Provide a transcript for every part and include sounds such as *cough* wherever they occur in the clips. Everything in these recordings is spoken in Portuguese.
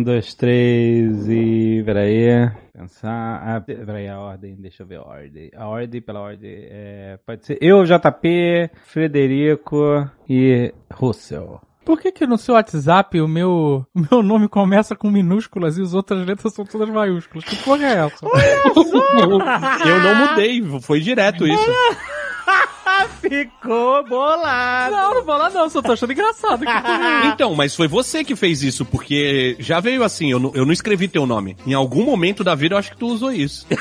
Um, dois, três e. Peraí. Pensar. Ah, peraí, a ordem. Deixa eu ver a ordem. A ordem, pela ordem. É, pode ser eu, JP, Frederico e Russell. Por que que no seu WhatsApp o meu, o meu nome começa com minúsculas e as outras letras são todas maiúsculas? Que porra é essa? *laughs* Eu não mudei, foi direto isso. *laughs* Ficou bolado. Não, não vou lá não, só tô achando engraçado. *laughs* Então, mas foi você que fez isso, porque já veio assim, eu não, eu não escrevi teu nome. Em algum momento da vida eu acho que tu usou isso. *laughs*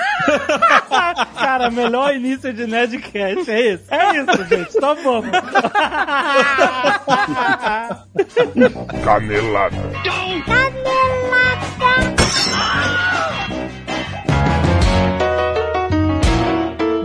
Cara, melhor início de Nerdcast, é isso? É isso, gente, tá bom. *laughs* Canelada.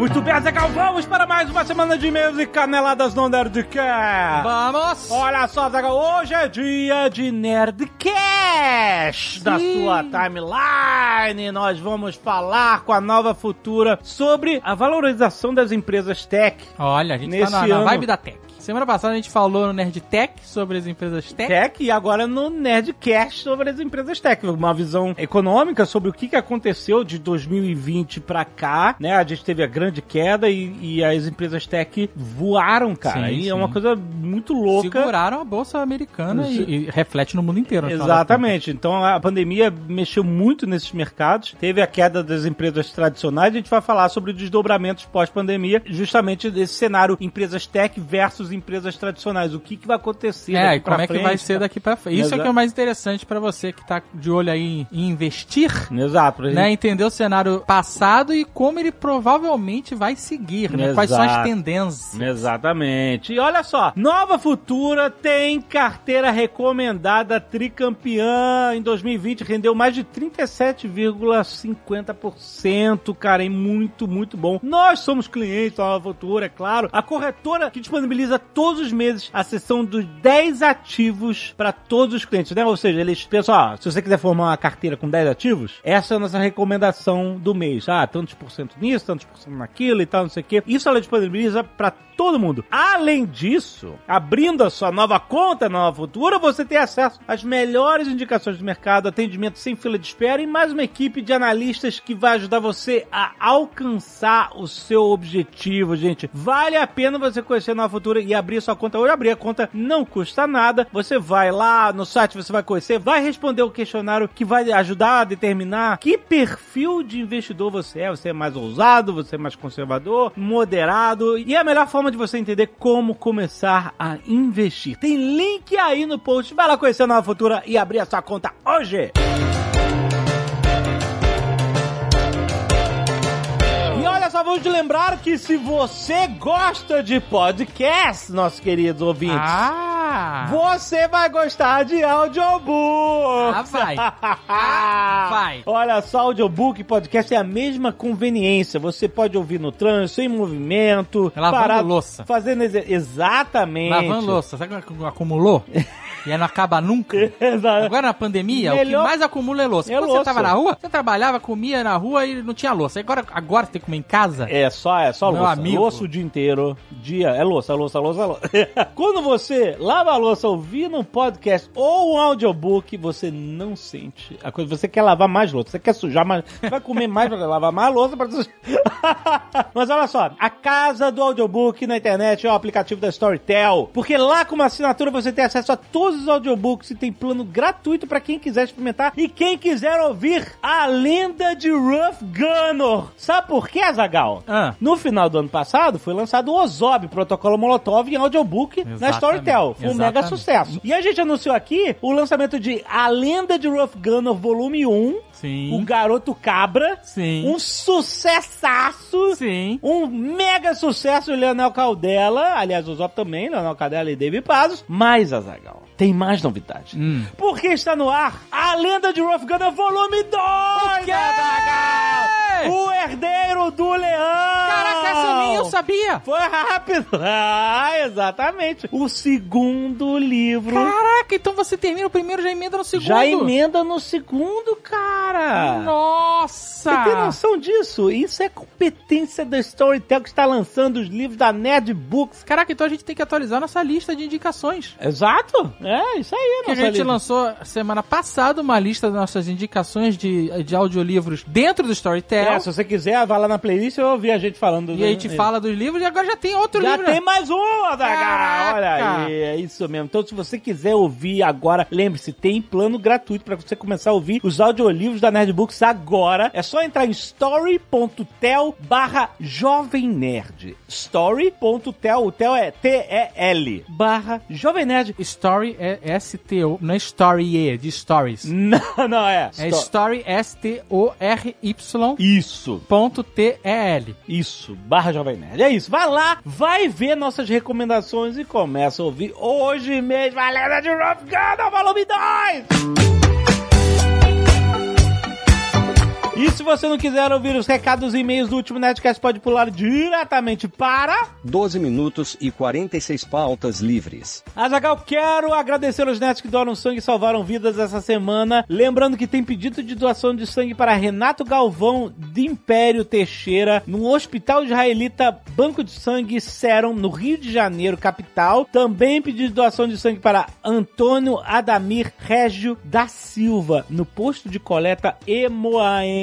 Muito bem, Azaghal, vamos para mais uma semana de e-mails e caneladas no Nerdcast. Vamos! Olha só, Zagal, hoje é dia de Nerdcast da sua timeline. Nós vamos falar com a nova futura sobre a valorização das empresas tech. Olha, a gente Nesse tá na, na vibe da tech. Semana passada a gente falou no Nerd Tech sobre as empresas tech. Tech e agora no Nerdcast sobre as empresas tech. Uma visão econômica sobre o que, aconteceu de 2020 pra cá, né? A gente teve a grande queda e, e as empresas tech voaram, cara. Sim, e sim. é uma coisa muito louca. Seguraram a bolsa americana e, e reflete no mundo inteiro. no Exatamente. Então a pandemia mexeu muito nesses mercados. Teve a queda das empresas tradicionais. A gente vai falar sobre desdobramentos pós-pandemia, justamente desse cenário empresas tech versus empresas tradicionais. O que, que vai acontecer? É, como é que frente, vai ser daqui pra frente. Isso é Exa- que é o mais interessante pra você que tá de olho aí em investir, Exato. né? Entender o cenário passado e como ele provavelmente vai seguir, né? Quais são as Exato. tendências. Exatamente. E olha só, Nova Futura tem carteira recomendada tricampeã em 2020, rendeu mais de 37,50%, cara, é muito, muito bom. Nós somos clientes da Nova Futura, é claro. A corretora que disponibiliza todos os meses a sessão dos 10 ativos para todos os clientes, né? Ou seja, eles pensam, ó, se você quiser formar uma carteira com 10 ativos, essa é a nossa recomendação do mês. Ah, tantos por cento nisso, tantos por cento naquilo e tal, não sei o quê. Isso ela disponibiliza para todo mundo. Além disso, abrindo a sua nova conta na Nova Futura, você tem acesso às melhores indicações do mercado, atendimento sem fila de espera e mais uma equipe de analistas que vai ajudar você a alcançar o seu objetivo, gente. Vale a pena você conhecer a Nova Futura e abrir sua conta hoje. Abrir a conta não custa nada. Você vai lá no site, você vai conhecer, vai responder o questionário que vai ajudar a determinar que perfil de investidor você é. Você é mais ousado, você é mais conservador, moderado. E é a melhor forma de você entender como começar a investir. Tem link aí no post. Vai lá conhecer a Nova Futura e abrir a sua conta hoje. E só, vamos te lembrar que se você gosta de podcast, nossos queridos ouvintes, Ah! você vai gostar de audiobook. Ah, vai. *laughs* Ah, vai. Olha só, audiobook e podcast é a mesma conveniência. Você pode ouvir no trânsito, em movimento, Lavando parado, louça. Fazendo exatamente. Lavando louça, sabe acumulou? *laughs* e aí não acaba nunca. Agora na pandemia, o Melhor- que mais acumula é louça. É Quando louça. você tava na rua, você trabalhava, comia na rua e não tinha louça. Agora, agora você tem que comer em casa. É só, é só Meu louça. amigo. Louça o dia inteiro. Dia, é louça, louça, louça, louça. *laughs* Quando você lava a louça ouvindo um podcast ou um audiobook, você não sente a coisa. Você quer lavar mais louça, você quer sujar mais. Você vai comer mais pra lavar mais louça pra sujar. *laughs* Mas olha só, a casa do audiobook na internet é o aplicativo da Storytel. Porque lá com uma assinatura você tem acesso a todos os audiobooks e tem plano gratuito pra quem quiser experimentar e quem quiser ouvir a lenda de Ruff Gunner. Sabe por quê, Azagal? Ah. No final do ano passado foi lançado o Ozob, Protocolo Molotov em audiobook na Exatamente. Storytel. Foi um mega sucesso. E a gente anunciou aqui o lançamento de A Lenda de Ruff Gunner Volume 1, Sim. O Garoto Cabra, Sim. um sucessaço. Sim. Um mega sucesso de Leonel Caldela. Aliás, o Zop também, Leonel Caldela e David Pazos. Mas, Azagal, tem mais novidade. Hum. Porque está no ar a lenda de Rough Gunner Volume 2! quê, Azaghal! O herdeiro do leão! Caraca, essa nem eu sabia! Foi rápido! *laughs* Ah, exatamente. O segundo livro. Caraca, então você termina o primeiro e já emenda no segundo. Já emenda no segundo, cara. Nossa! Você tem noção disso? Isso é competência da Storytel que está lançando os livros da Nerd Books. Caraca, então a gente tem que atualizar nossa lista de indicações. Exato. É, isso aí. Que a gente lista. lançou semana passada uma lista das nossas indicações de, de audiolivros dentro do Storytel. É, se você quiser, vai lá na playlist e ouvir a gente falando. E a gente fala dos livros e agora já tem outro Já livro. tem mais um! Caraca! Olha aí, é isso mesmo. Então, se você quiser ouvir agora, lembre-se, tem plano gratuito para você começar a ouvir os audiolivros da Nerdbooks agora. É só entrar em story.tel barra Jovem Nerd. Story.tel, o tel é T-E-L, barra Jovem Nerd. Story é S-T-O, não é Story E, de Stories. Não, não é. É Sto- Story S-T-O-R-Y Isso. ponto T-E-L. Isso, barra Jovem Nerd. É isso. Vai lá, vai ver nossas recomendações e começa a ouvir hoje mesmo a Lenda de Rough Gun, volume 2! E se você não quiser ouvir os recados e e-mails do último Nerdcast, pode pular diretamente para... 12 minutos e 46 pautas livres. Azagal, quero agradecer aos netos que doaram sangue e salvaram vidas essa semana. Lembrando que tem pedido de doação de sangue para Renato Galvão de Império Teixeira, no Hospital Israelita Banco de Sangue Serum, no Rio de Janeiro, capital. Também pedido de doação de sangue para Antônio Adamir Régio da Silva, no posto de coleta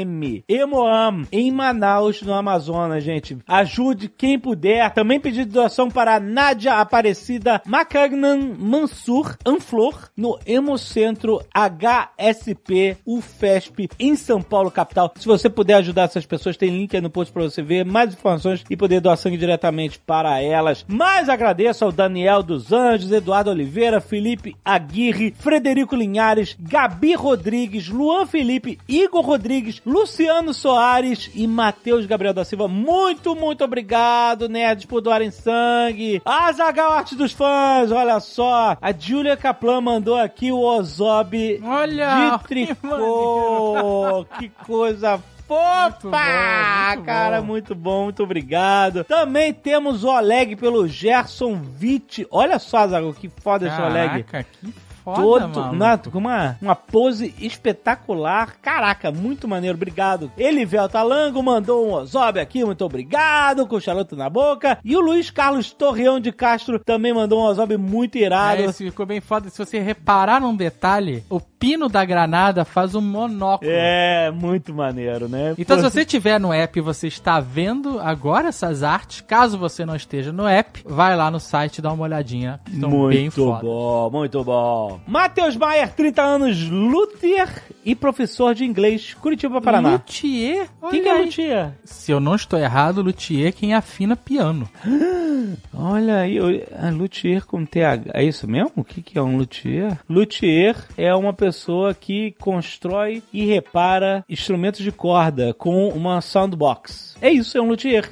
Emoam. Emoam, em Manaus, no Amazonas, gente. Ajude quem puder. Também pedido de doação para Nádia Aparecida Macagnan Mansur Anflor, no Hemocentro HSP UFESP, em São Paulo, capital. Se você puder ajudar essas pessoas, tem link aí no post para você ver mais informações e poder doar sangue diretamente para elas. Mas agradeço ao Daniel dos Anjos, Eduardo Oliveira, Felipe Aguirre, Frederico Linhares, Gabi Rodrigues, Luan Felipe, Igor Rodrigues, Luciano Soares e Matheus Gabriel da Silva. Muito, muito obrigado, nerds, por doarem sangue. Azagal Arte dos Fãs, olha só. A Julia Kaplan mandou aqui o Ozob Olha! de *laughs* tricô. que coisa fofa! Muito bom, muito cara, bom. muito bom, muito obrigado. Também temos o Oleg pelo Gerson Witt. Olha só, Zago, que foda esse Oleg. Caraca, que foda, Todo, maluco. na, com uma, uma pose espetacular. Caraca, muito maneiro, obrigado. Elivel Talango mandou um Ozob aqui, muito obrigado, com o charuto na boca. E o Luiz Carlos Torreão de Castro também mandou um Ozob muito irado. É, esse ficou bem foda. Se você reparar num detalhe, o pino da granada faz um monóculo. É, muito maneiro, né? Então, Pô, se você estiver no app e você está vendo agora essas artes, caso você não esteja no app, vai lá no site e dá uma olhadinha. Estão bem Muito foda. bom, muito bom. Matheus Maier, 30 anos, luthier e professor de inglês, Curitiba, Paraná. Luthier? O que, é luthier? Se eu não estou errado, luthier é quem afina piano. *gasps* Olha aí, ah, luthier com TH. É isso mesmo? O que, que é um luthier? Luthier é uma pessoa que constrói e repara instrumentos de corda com uma soundbox. É isso, é um luthier.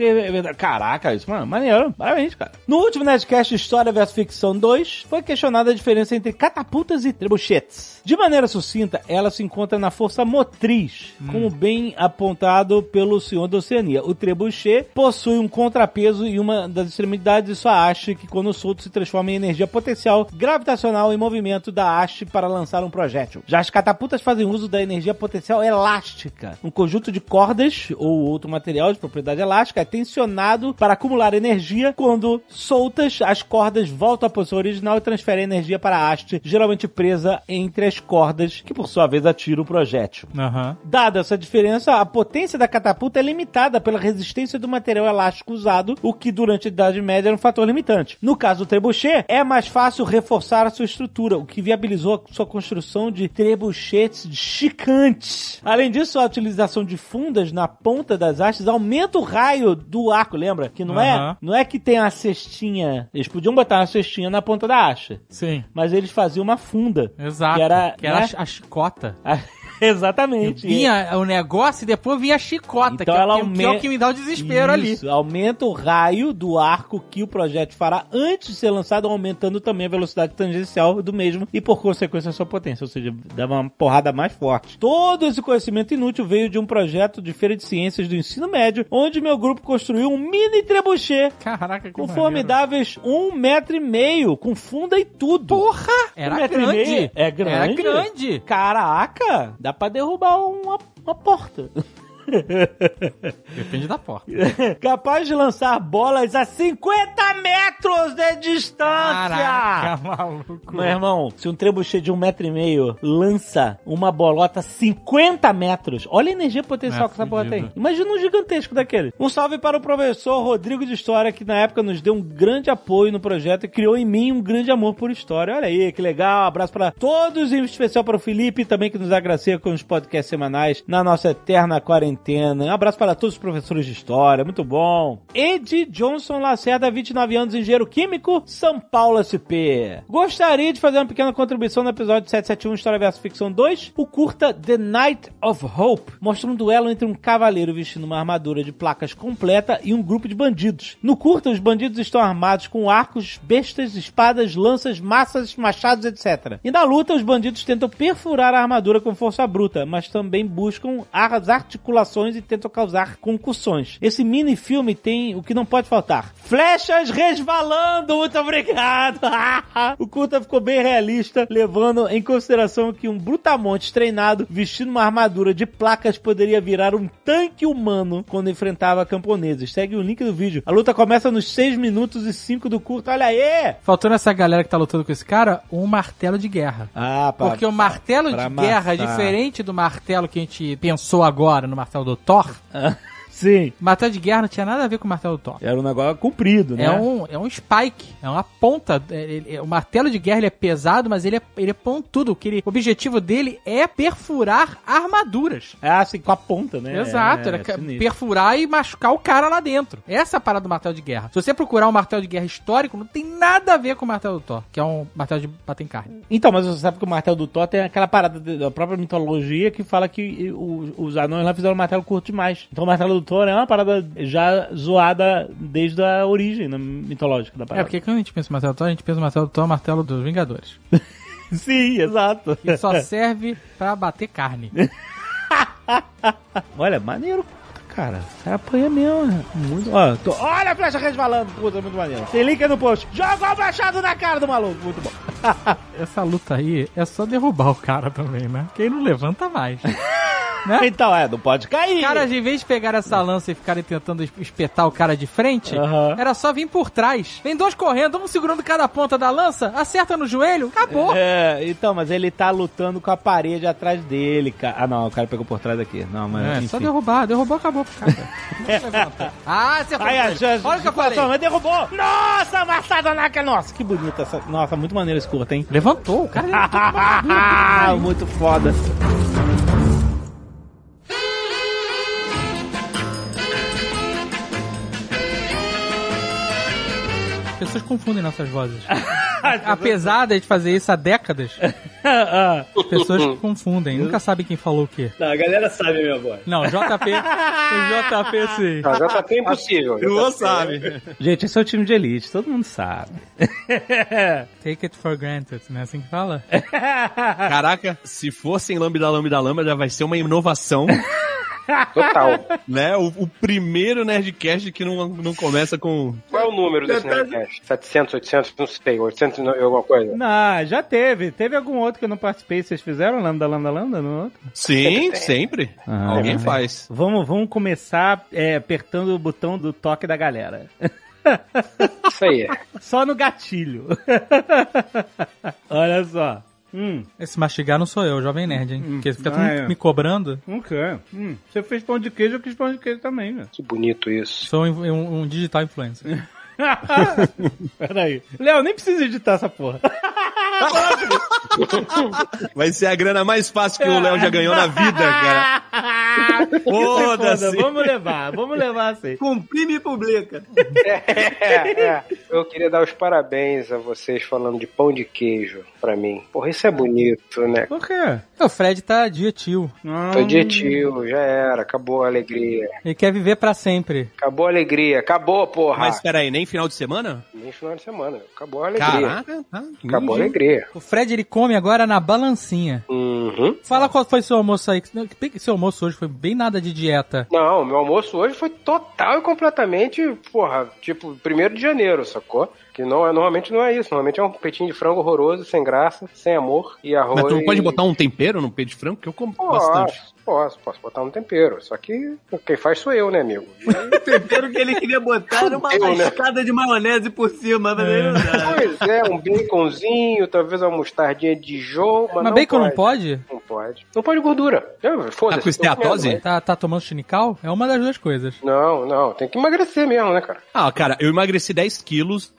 Caraca, isso, mano, maneiro. Parabéns, cara. No último Nerdcast História vs Ficção 2, foi questionada a diferença entre catapultas e trebuchetes. De maneira sucinta, ela se encontra na força motriz, como bem apontado pelo senhor da Oceania. O trebuchet possui um contrapeso e uma das extremidades de sua haste que, quando solto, se transforma em energia potencial gravitacional em movimento da haste para lançar um projétil. Já as catapultas fazem uso da energia potencial elástica. Um conjunto de cordas ou outro material de propriedade elástica é tensionado para acumular energia. Quando soltas, as cordas voltam à posição original e transferem energia para a haste, geralmente presa entre as cordas, que por sua vez atira o projétil. Aham. Dada essa diferença, a potência da catapulta é limitada pela resistência do material elástico usado, o que durante a Idade Média era um fator limitante. No caso do trebuchet, é mais fácil reforçar a sua estrutura, o que viabilizou a sua construção de trebuchetes chicantes. Além disso, a utilização de fundas na ponta das hastes aumenta o raio do arco, lembra? Que não é, Aham. não é que tem a cestinha. Eles podiam botar uma cestinha na ponta da haste, Sim. mas eles faziam uma funda. Exato. Que era, Que era né? a chicota. *laughs* Exatamente. Vinha o negócio e depois vinha a chicota, Então que, é- ela que, que é o que me dá o desespero Isso, ali. aumenta o raio do arco que o projeto fará antes de ser lançado, aumentando também a velocidade tangencial do mesmo e, por consequência, a sua potência. Ou seja, dava uma porrada mais forte. Todo esse conhecimento inútil veio de um projeto de feira de ciências do ensino médio, onde meu grupo construiu um mini trebuchet Caraca, que com maneiro. formidáveis um metro e meio, com funda e tudo. Porra! Era Um metro e grande. meio? É grande? Era grande. Caraca, dá pra derrubar uma, uma porta. Depende da porta. *laughs* Capaz de lançar bolas a 50 metros de distância. Caraca, maluco. Meu irmão, se um trebuchet de um metro e meio lança uma bolota a 50 metros, olha a energia potencial É que essa fudido. tem. Imagina um gigantesco daquele. Um salve para o professor Rodrigo de História, que na época nos deu um grande apoio no projeto e criou em mim um grande amor por história. Olha aí, que legal. Abraço para todos, em especial para o Felipe, também que nos agracia com os podcasts semanais na nossa eterna quarentena. Um abraço para todos os professores de história, muito bom. Ed Johnson Lacerda, 29 anos, engenheiro químico, São Paulo SP. Gostaria de fazer uma pequena contribuição no episódio 771 História vs Ficção 2, o curta The Night of Hope mostra um duelo entre um cavaleiro vestindo uma armadura de placas completa e um grupo de bandidos. No curta, os bandidos estão armados com arcos, bestas, espadas, lanças, massas, machados, etc. E na luta, os bandidos tentam perfurar a armadura com força bruta, mas também buscam as articulações e tentam causar concussões. Esse mini filme tem o que não pode faltar: flechas resvalando. Muito obrigado. *laughs* o curta ficou bem realista, levando em consideração que um brutamonte treinado vestindo uma armadura de placas poderia virar um tanque humano quando enfrentava camponeses. Segue o link do vídeo. A luta começa nos 6 minutos e 5 do curta. Olha aí! Faltou nessa galera que tá lutando com esse cara um martelo de guerra. Ah, Porque o martelo de pra guerra é diferente do martelo que a gente pensou agora no martelo do Thor. Sim. Martelo de guerra não tinha nada a ver com o martelo do Thor. Era um negócio comprido, né? É um, é um spike, é uma ponta. é- é- o martelo de guerra ele é pesado, mas ele é, ele é pontudo. O, que ele- o objetivo dele é perfurar armaduras. É assim, com a ponta, né? Exato, é, era é sinistro. perfurar e machucar o cara lá dentro. Essa é a parada do martelo de guerra. Se você procurar um martelo de guerra histórico, não tem nada a ver com o martelo do Thor, que é um martelo de bater em carne. Então, mas você sabe que o martelo do Thor tem aquela parada da própria mitologia que fala que os anões lá fizeram um martelo curto demais. Então o martelo do Thor é uma parada já zoada desde a origem né, mitológica da É, parada. porque quando a gente pensa no martelo do Thor, a gente pensa no martelo do Thor, martelo dos Vingadores. *laughs* Sim, exato. Que só serve pra bater carne. *laughs* Olha, maneiro, cara. O cara apanha mesmo. né? Muito. Ó, tô- Olha a flecha resvalando, puta, muito maneiro. Tem link aí no post. Joga o machado na cara do maluco. Muito bom. *laughs* Essa luta aí é só derrubar o cara também, né? Quem não levanta mais. Né? *laughs* Então, é, não pode cair. Caras, em vez de pegar essa lança e ficarem tentando es- espetar o cara de frente, era só vir por trás. Vem dois correndo, um segurando cada ponta da lança, acerta no joelho, acabou. É, então, mas ele tá lutando com a parede atrás dele, cara. Ah, não, o cara pegou por trás aqui. Não, mas. É, enfim. só derrubar, derrubou, acabou pro cara. *laughs* Ah, você Aí, chance Olha o que eu falei. mas derrubou! Nossa, machada na cara! Nossa, que bonita essa. Nossa, muito maneiro esse curto, hein? Levantou, o cara levantou *laughs* muito foda. Pessoas confundem nossas vozes. *laughs* Apesar de a gente fazer isso há décadas, *laughs* Ah, as pessoas confundem. Nunca sabem quem falou o quê. Não, a galera sabe a minha voz. Não, JP. o JP sim. *laughs* Não, JP é impossível. Não JP sabe. Gente, esse é o time de elite, todo mundo sabe. Take it for granted, não é assim que fala? Caraca, se fosse em Lambda Lambda Lambda, vai ser uma inovação, Total. né? O, o primeiro Nerdcast que não, não começa com. Qual é o número desse Nerdcast? 700, 800, não sei, 800 e alguma coisa? Não, já teve. Teve algum outro que eu não participei. Vocês fizeram lambda, lambda, lambda no outro? Sim, sempre. Ah, Alguém é. faz. Vamos, vamos começar é, apertando o botão do toque da galera. Isso aí. *laughs* Só no gatilho. *laughs* Olha só. Hum, Esse mastigar não sou eu, jovem nerd, hein? Porque fica todo Ah, é. me cobrando. não quer. Hum, você fez pão de queijo, eu quis pão de queijo também, né? Que bonito isso. Sou um, um- um digital influencer. *laughs* Peraí. Léo, nem precisa editar essa porra. *laughs* Vai ser a grana mais fácil que o Léo já ganhou na vida, cara. *laughs* Foda-se. Vamos levar, vamos levar assim. Comprime e publica. É, é. Eu queria dar os parabéns a vocês falando de pão de queijo pra mim. Porra, isso é bonito, né? Por quê? o Fred tá dia tio. Tô de tio, já era, acabou a alegria. Ele quer viver pra sempre. Acabou a alegria, acabou, porra. Mas peraí, nem final de semana? Nem final de semana. Acabou a alegria. Caraca, tá. Acabou a alegria. O Fred, ele come agora na balancinha. Uhum. Fala qual foi seu almoço aí. Seu almoço hoje foi bem nada de dieta. Não, meu almoço hoje foi total e completamente, porra, tipo, primeiro de janeiro, sacou? Que não é, normalmente não é isso. Normalmente é um peitinho de frango horroroso, sem graça, sem amor e arroz. Mas tu não pode botar um tempero no peito de frango, que eu como bastante. Posso, posso, posso botar um tempero. Só que quem faz sou eu, né, amigo? *laughs* O tempero que ele queria botar era uma Fudeu, né? de maionese por cima, mas não dá. Pois é, um baconzinho, talvez uma mostardinha de Dijon, mas, Mas não bacon pode. não pode? Não pode. Não pode gordura. Eu- Tá Foda-se. com esteatose? Tá, tá tomando chinical? É uma das duas coisas. Não, não. Tem que emagrecer mesmo, né, cara? Ah, cara, eu emagreci 10 quilos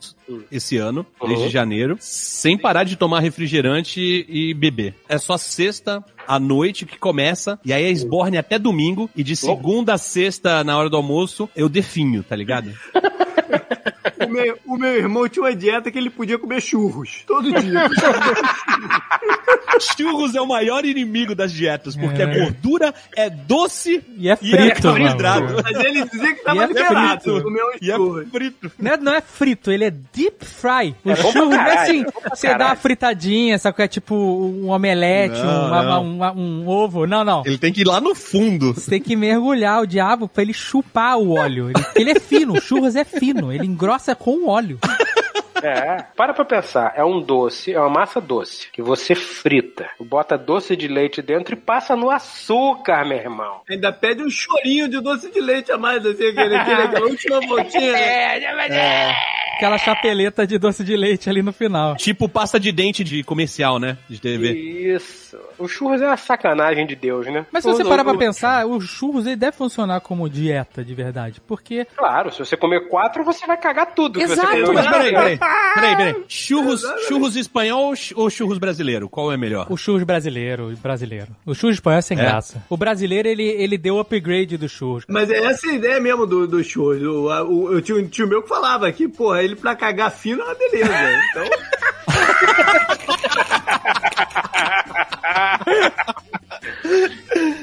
esse ano, desde janeiro, sem parar de tomar refrigerante e beber. É só sexta à noite que começa, e aí é esborne até domingo, e de segunda a sexta, na hora do almoço, eu definho, tá ligado? *laughs* O meu, o meu irmão tinha uma dieta que ele podia comer churros. Todo dia. Churros é o maior inimigo das dietas, porque a gordura é doce E é e é frito, mano. carboidrato. Mas ele dizia que E tava é liberado. frito. Comer uns E é churros. frito. Não é, não é frito, ele é deep fry. O É bom pra churro não é assim, é você dá uma fritadinha, sabe? que É tipo um omelete, Não, uma- não. uma- um ovo. Não, não. Ele tem que ir lá no fundo. Você tem que mergulhar o diabo pra ele chupar o óleo. Ele, ele é fino, *laughs* o churras é fino, ele engrossa com o óleo. *laughs* É. Para pra pensar. É um doce, é uma massa doce, que você frita. Bota doce de leite dentro e passa no açúcar, meu irmão. Ainda pede um chorinho de doce de leite a mais, assim, aquele, aquele, aquela *laughs* última voltinha. né? Aquela chapeleta de doce de leite ali no final. Tipo pasta de dente de comercial, né? De TV. Isso. O churros é uma sacanagem de Deus, né? Mas se você parar pra pensar, o churros ele deve funcionar como dieta de verdade. Porque Claro, se você comer quatro, você vai cagar tudo. Exato, Mas peraí, peraí. *laughs* Peraí, peraí. Churros, churros espanhol ou ch- ou churros brasileiro? Qual é melhor? o churros brasileiro, o brasileiro. O churros espanhol é sem É? graça. O brasileiro, ele, ele deu o upgrade do churros. Mas é essa a ideia mesmo do, do churros. O, a- o, eu tinha um tio meu que falava que, porra, ele pra cagar fino é uma beleza. Então,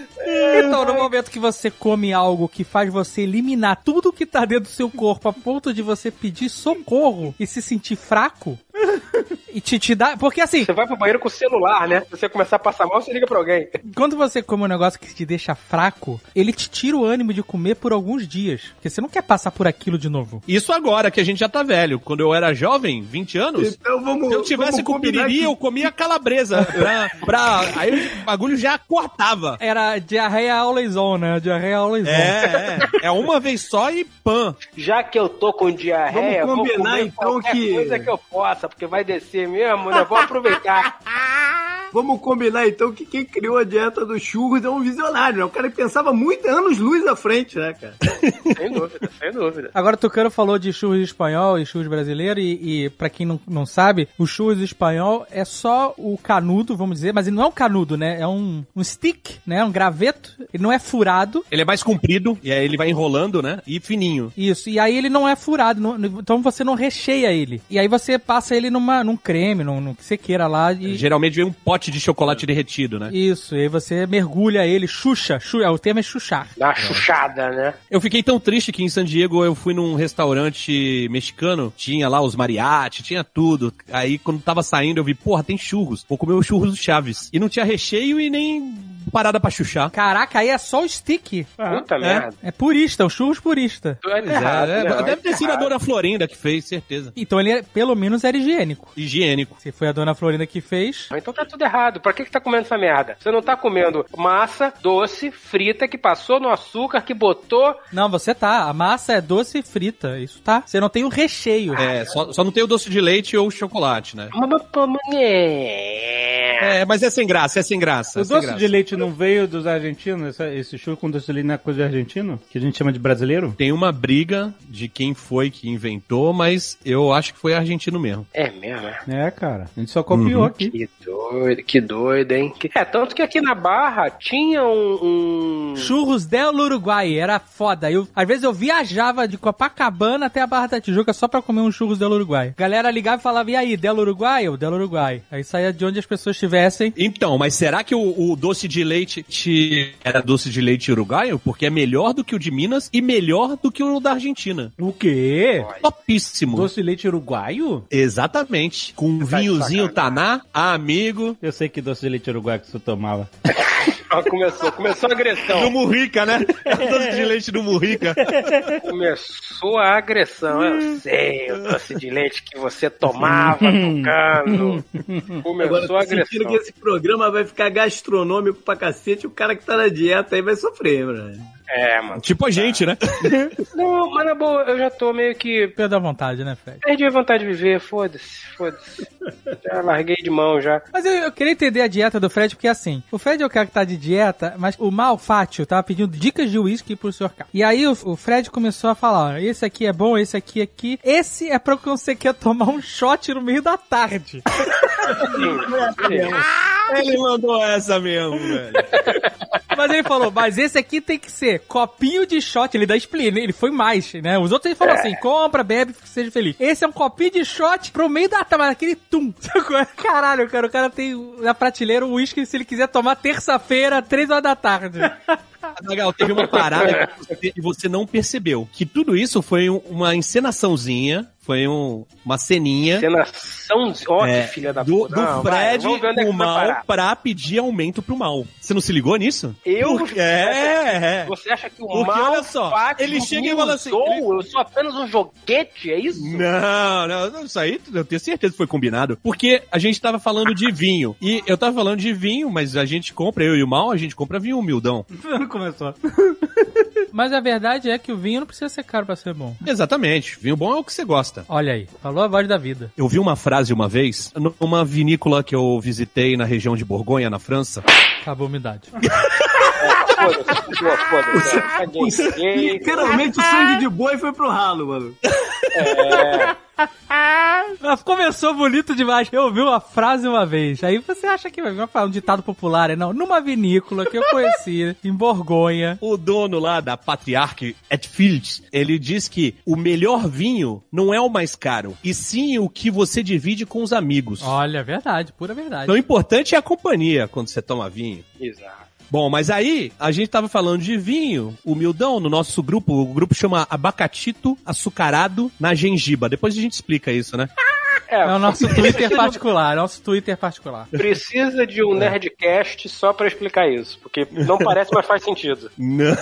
*laughs* Então, no momento que você come algo que faz você eliminar tudo que tá dentro do seu corpo a ponto de você pedir socorro e se sentir fraco, *laughs* e te, te dá. Porque assim, Você vai pro banheiro com o celular, né? Se você começar a passar mal, você liga pra alguém. quando você come um negócio que te deixa fraco, ele te tira o ânimo de comer por alguns dias. Porque você não quer passar por aquilo de novo. Isso agora, que a gente já tá velho. Quando eu era jovem, 20 anos, então vamos. se eu tivesse vamos com piriri, que- eu comia calabresa. Pra, pra, aí o bagulho já cortava. Era diarreia always on, né? Diarreia always on. É, é. É uma vez só e pã. Já que eu tô com diarreia, Vamos vou combinar, comer então, qualquer que- coisa que eu possa, porque vai descer mesmo, né? Vou aproveitar. *laughs* Vamos combinar então que quem criou a dieta dos churros é um visionário, né? O cara que pensava muito anos luz à frente, né, cara? *laughs* sem dúvida, sem dúvida. Agora o Tucano falou de churros espanhol e churros brasileiro e, e para quem não, não sabe, o churros espanhol é só o canudo, vamos dizer, mas ele não é um canudo, né? É um, um stick, né? Um graveto. Ele não é furado. Ele é mais comprido, e aí ele vai enrolando, né? E fininho. Isso, e aí ele não é furado, não- então você não recheia ele. E aí você passa ele numa, num creme, num, num que você queira lá. E, Geralmente vem um pote de chocolate derretido, né? Isso, e aí você mergulha ele, xuxa, xuxa, o termo é chuchar. Dá uma chuchada, né? Eu fiquei tão triste que em San Diego eu fui num restaurante mexicano, tinha lá os mariachi, tinha tudo. Aí quando tava saindo eu vi, porra, tem churros. Vou comer os churros do Chaves. E não tinha recheio e nem parada pra chuchar. Caraca, aí é só o stick. Puta merda. É purista, o churros purista. É errado, É, né? deve ter sido a dona Florinda que fez, certeza. Então ele, é- pelo menos, era higiênico. Higiênico. Se foi a dona Florinda que fez, Então tá tudo errado. Pra que que tá comendo essa merda? Você não tá comendo massa doce, frita, que passou no açúcar, que botou... Não, você tá. A massa é doce e frita. Isso tá. Você não tem o recheio. É, só, só não tem o doce de leite ou o chocolate, né? É. É, mas é sem graça, é sem graça. O é sem doce graça. de leite não veio dos argentinos? Essa- esse churro com doce de leite não é coisa de argentino? Que a gente chama de brasileiro? Tem uma briga de quem foi que inventou, mas eu acho que foi argentino mesmo. É mesmo, é? É, cara. A gente só copiou aqui. Que doido, que doido, hein? É, tanto que aqui na Barra tinha um... um... Churros del Uruguai. Era foda. Eu, às vezes eu viajava de Copacabana até a Barra da Tijuca só pra comer um churros del Uruguai. Galera ligava e falava, e aí, del Uruguai? Eu, del Uruguai. Aí saía de onde as pessoas tivessem. Então, mas será que o, o doce de leite te- era doce de leite uruguaio? Porque é melhor do que o de Minas e melhor do que o da Argentina. O quê? Topíssimo. Doce de leite uruguaio? Exatamente. Com um Tá vinhozinho. Taná, amigo. Eu sei que doce de leite uruguaio que você tomava. *laughs* Ó, começou, começou a Do agressão. Murrica, né? *laughs* É o doce de leite do Murrica. Começou a agressão. Eu sei, o doce de leite que você tomava tocando. Agora, Começou a tô sentindo agressão. que esse programa vai ficar gastronômico pra cacete e o cara que tá na dieta aí vai sofrer, mano. É, mano. Tipo a gente, né? *laughs* Não, mas na boa, eu já tô meio que. Perdeu a vontade, né, Fred? Perdi a vontade de viver, foda-se, foda-se. Já larguei de mão já. Mas eu, eu queria entender a dieta do Fred, porque assim, o Fred é o cara que tá de dieta, mas o Malfátio tava pedindo dicas de uísque pro Sr. K. E aí o, o Fred começou a falar, ó, esse aqui é bom, esse aqui, aqui. Esse é pra quando você quer tomar um shot no meio da tarde. *laughs* Ele mandou essa mesmo, velho. Mas ele falou, mas esse aqui tem que ser copinho de shot. Ele dá explica, ele foi mais, né? Os outros ele falou assim, compra, bebe, seja feliz. Esse é um copinho de shot pro meio da tarde, aquele tum. *laughs* Caralho, cara, o cara tem na prateleira um uísque se ele quiser tomar terça-feira, três horas da tarde. *laughs* Legal, teve uma parada *laughs* que você- e você não percebeu. Que tudo isso foi um- uma encenaçãozinha, foi um- uma ceninha Cenação. Ó, é, que filha da do, puta. do Não, vai, Fred é que o vai mal pra pedir aumento pro mal. Você não se ligou nisso? Eu? Porque- é, é. Você acha que o Porque mal olha só, ele chega e fala assim, ele- Eu sou apenas um joguete, é isso? Não, não, isso aí eu tenho certeza que foi combinado. Porque a gente tava falando de vinho. E eu tava falando de vinho, mas a gente compra, eu e o Mal, a gente compra vinho humildão. *laughs* Começou. Mas a verdade é que o vinho não precisa ser caro pra ser bom. Exatamente. Vinho bom é o que você gosta. Olha aí, falou a voz da vida. Eu vi uma frase uma vez, numa vinícola que eu visitei na região de Borgonha, na França. Acabou a umidade. Foda-se, foda-se. Literalmente o sangue de boi foi pro ralo, mano. *laughs* Mas começou bonito demais. Eu ouvi uma frase uma vez. Aí você acha que vai vir uma- um ditado popular. é Não, numa vinícola que eu conheci em Borgonha. O dono lá da Patriarch Etfields, ele diz que o melhor vinho não é o mais caro, e sim o que você divide com os amigos. Olha, verdade, pura verdade. Então, o importante é a companhia quando você toma vinho. Exato. Bom, mas aí a gente tava falando de vinho, humildão, no nosso grupo. O grupo chama Abacatito Açucarado na Gengiba. Depois a gente explica isso, né? É o nosso Twitter particular, nosso Twitter particular. Precisa de um Nerdcast só pra explicar isso, porque não parece, mas faz sentido. *laughs* Não.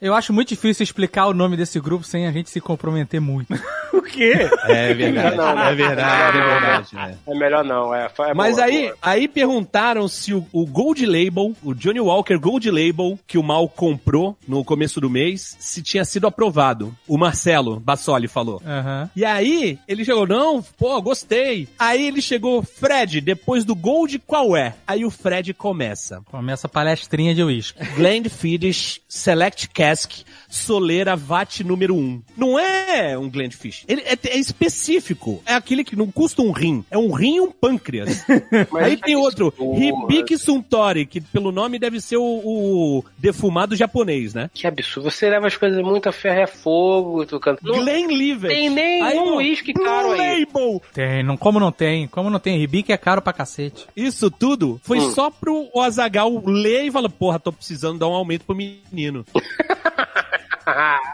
Eu acho muito difícil explicar o nome desse grupo sem a gente se comprometer muito. *laughs* O quê? É verdade, Não, não. é verdade, é verdade. é. É melhor não, é. é Mas boa, aí, boa. aí perguntaram se o, o Gold Label, o Johnny Walker Gold Label, que o Mal comprou no começo do mês, se tinha sido aprovado. O Marcelo Bassoli falou. Aham. E aí, ele chegou, não, pô, gostei. Aí ele chegou, Fred, depois do Gold, qual é? Aí o Fred começa. Começa a palestrinha de uísque. Glenfiddich Select Cask Soleira VAT número 1. Não é um Glenfiddich. Ele é, é específico. É aquele que não custa um rim. É um rim e um pâncreas. *laughs* Aí tem outro. Hibiki Suntory, que pelo nome deve ser o, o defumado japonês, né? Que absurdo. Você leva as coisas muito a ferro e a fogo, tu canta. Não Glenlivet. tem nenhum Aí, ó, uísque caro Blue aí. Label. Tem, não, como não tem? Como não tem? Ribique é caro pra cacete. Isso tudo foi Hum. só pro Azagal ler e falar, porra, tô precisando dar um aumento pro menino. *laughs*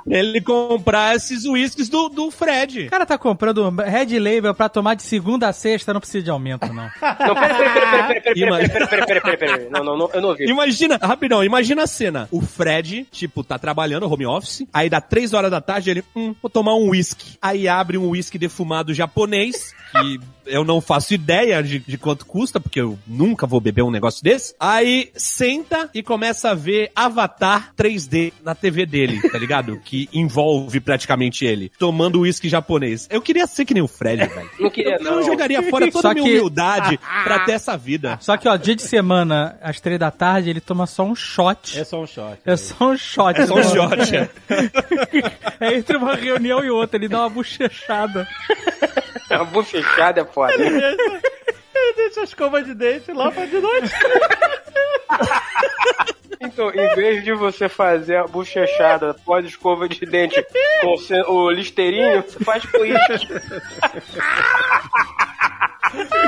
ele comprar esses uísques do, do Fred. O cara tá comprando Red Label pra tomar de segunda a sexta, não precisa de aumento, não. Não, pera, pera, pera, pera, pera, pera, Ima- pera, pera, pera, pera, pera, pera. Não, não, não, eu não ouvi. Imagina, rapidão, imagina a cena. O Fred, tipo, tá trabalhando home office, aí dá três horas da tarde, ele, hum, vou tomar um whisky. Aí abre um whisky defumado japonês, que eu não faço ideia de, de quanto custa, porque eu nunca vou beber um negócio desse. Aí senta e começa a ver Avatar 3D na TV dele, tá ligado? que envolve praticamente ele, tomando whisky japonês. Eu queria ser que nem o Fred, velho. Não queria, Eu não. jogaria fora toda a minha que- humildade pra ter essa vida. Só que, ó, dia de semana, às três da tarde, ele toma só um shot. É só um shot. É só um shot. É só um shot. é. *laughs* É entre uma reunião e outra, ele dá uma bochechada. *laughs* A bufechada é foda. Ele deixa a escova de dente lá pra de noite. *laughs* Então, em vez de você fazer a bochechada pós escova de dente com o listeirinho, você faz com isso.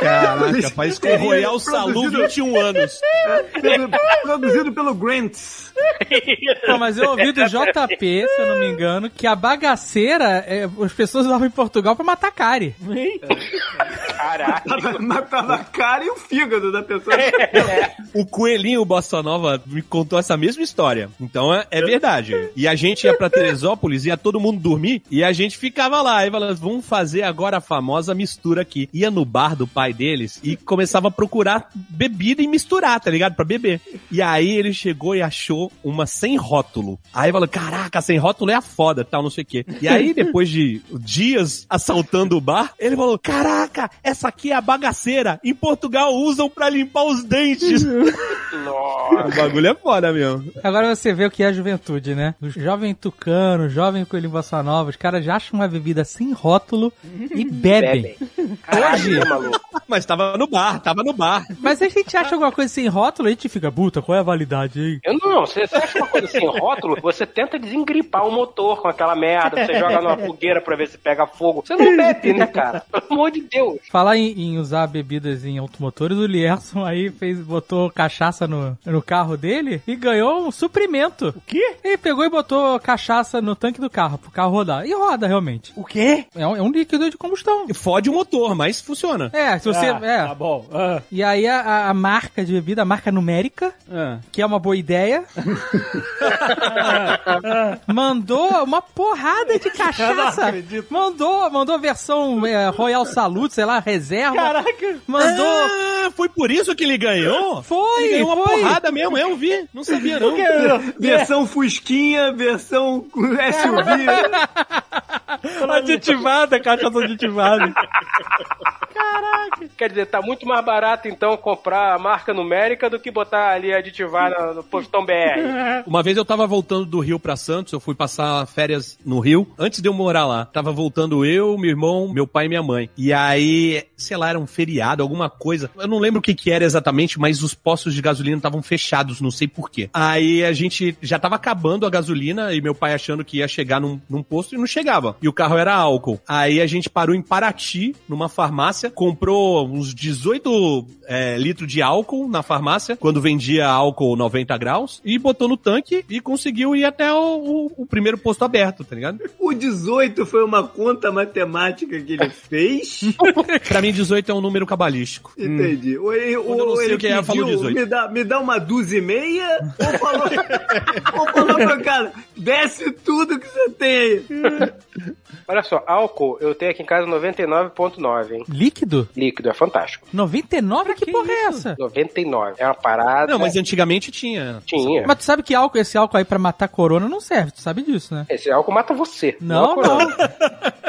Caraca, faz com o Royal Salu Produzido- 21 anos. Produzido pelo Grants. Não, mas eu ouvi do JP, se eu não me engano, que a bagaceira, é, as pessoas usavam em Portugal pra matar cárie. Caraca. *laughs* Matava a cara e o fígado da pessoa. O coelhinho Bossa Nova me contou essa mesma história. Então é, é verdade. E a gente ia pra Teresópolis, ia todo mundo dormir, e a gente ficava lá. E falava, vamos fazer agora a famosa mistura aqui. Ia no bar do pai deles e começava a procurar bebida e misturar, tá ligado? Pra beber. E aí ele chegou e achou uma sem rótulo. Aí falou, caraca, sem rótulo é a foda, tal, não sei o quê. E aí, depois de dias assaltando o bar, ele falou, caraca, essa aqui é a bagaceira. Em Portugal usam pra limpar os dentes. Nossa. O bagulho é foda mesmo. Agora você vê o que é a juventude, né? O jovem tucano, o jovem coelhinho bossa nova, os caras já acham uma bebida sem rótulo e *laughs* bebem. Bebem. Caralho, tá maluco. Mas tava no bar, tava no bar. Mas se a gente acha alguma coisa sem rótulo, a gente fica, puta, qual é a validade aí? Eu não, você, você acha uma coisa sem rótulo, você tenta desengripar o motor com aquela merda, você joga numa fogueira pra ver se pega fogo. Você não bebe, né, cara? Pelo amor de Deus. Falar em, em usar bebidas em automotores, o Lierson aí fez, botou cachaça no, no carro dele e ganhou um suprimento. O quê? Ele pegou e botou cachaça no tanque do carro, pro carro rodar. E roda, realmente. O quê? É um, é um líquido de combustão. Fode o motor, mas funciona. É, se você. Ah, é. Tá bom. Ah, E aí a- a, marca de bebida, a marca numérica, ah. que é uma boa ideia, *laughs* mandou uma porrada de Eu não cachaça. acredito. Mandou, mandou a versão é, Royal Salute, sei lá, reserva. Caraca. Mandou. Ah, foi por isso que ele ganhou? Foi, Ele ganhou uma foi. porrada mesmo, eu vi. Não sabia, não. Versão Fusquinha, versão SUV. Aditivada, cachaça aditivada. Quer dizer, tá muito mais barato então comprar a marca numérica do que botar ali aditivar no, no postão BR. *laughs* Uma vez eu tava voltando do Rio pra Santos, eu fui passar férias no Rio, antes de eu morar lá. Tava voltando eu, meu irmão, meu pai e minha mãe. E aí, sei lá, era um feriado, alguma coisa. Eu não lembro o que que era exatamente, mas os postos de gasolina estavam fechados, não sei porquê. Aí a gente já tava acabando a gasolina e meu pai achando que ia chegar num, num posto e não chegava. E o carro era álcool. Aí a gente parou em Paraty, numa farmácia, comprou uns 18 é, litros de álcool na farmácia, quando vendia álcool 90 graus, e botou no tanque e conseguiu ir até o, o- o primeiro posto aberto, tá ligado? O 18 foi uma conta matemática que ele fez. *laughs* Pra mim, 18 é um número cabalístico. Entendi. Ou Quando eu não sei o que é, eu falo pediu, 18. Me dá, me dá uma dúzia e meia, ou falou, *laughs* ou falou pro cara, desce tudo que você tem aí. Olha só, álcool eu tenho aqui em casa 99.9, hein? Líquido? Líquido, é fantástico. 99? Que, porra é essa? 99. É uma parada. Não, mas antigamente tinha. Tinha. Mas tu sabe que álcool, esse álcool aí pra matar corona não serve, tu sabe disso, né? Esse álcool mata você. Não, corona.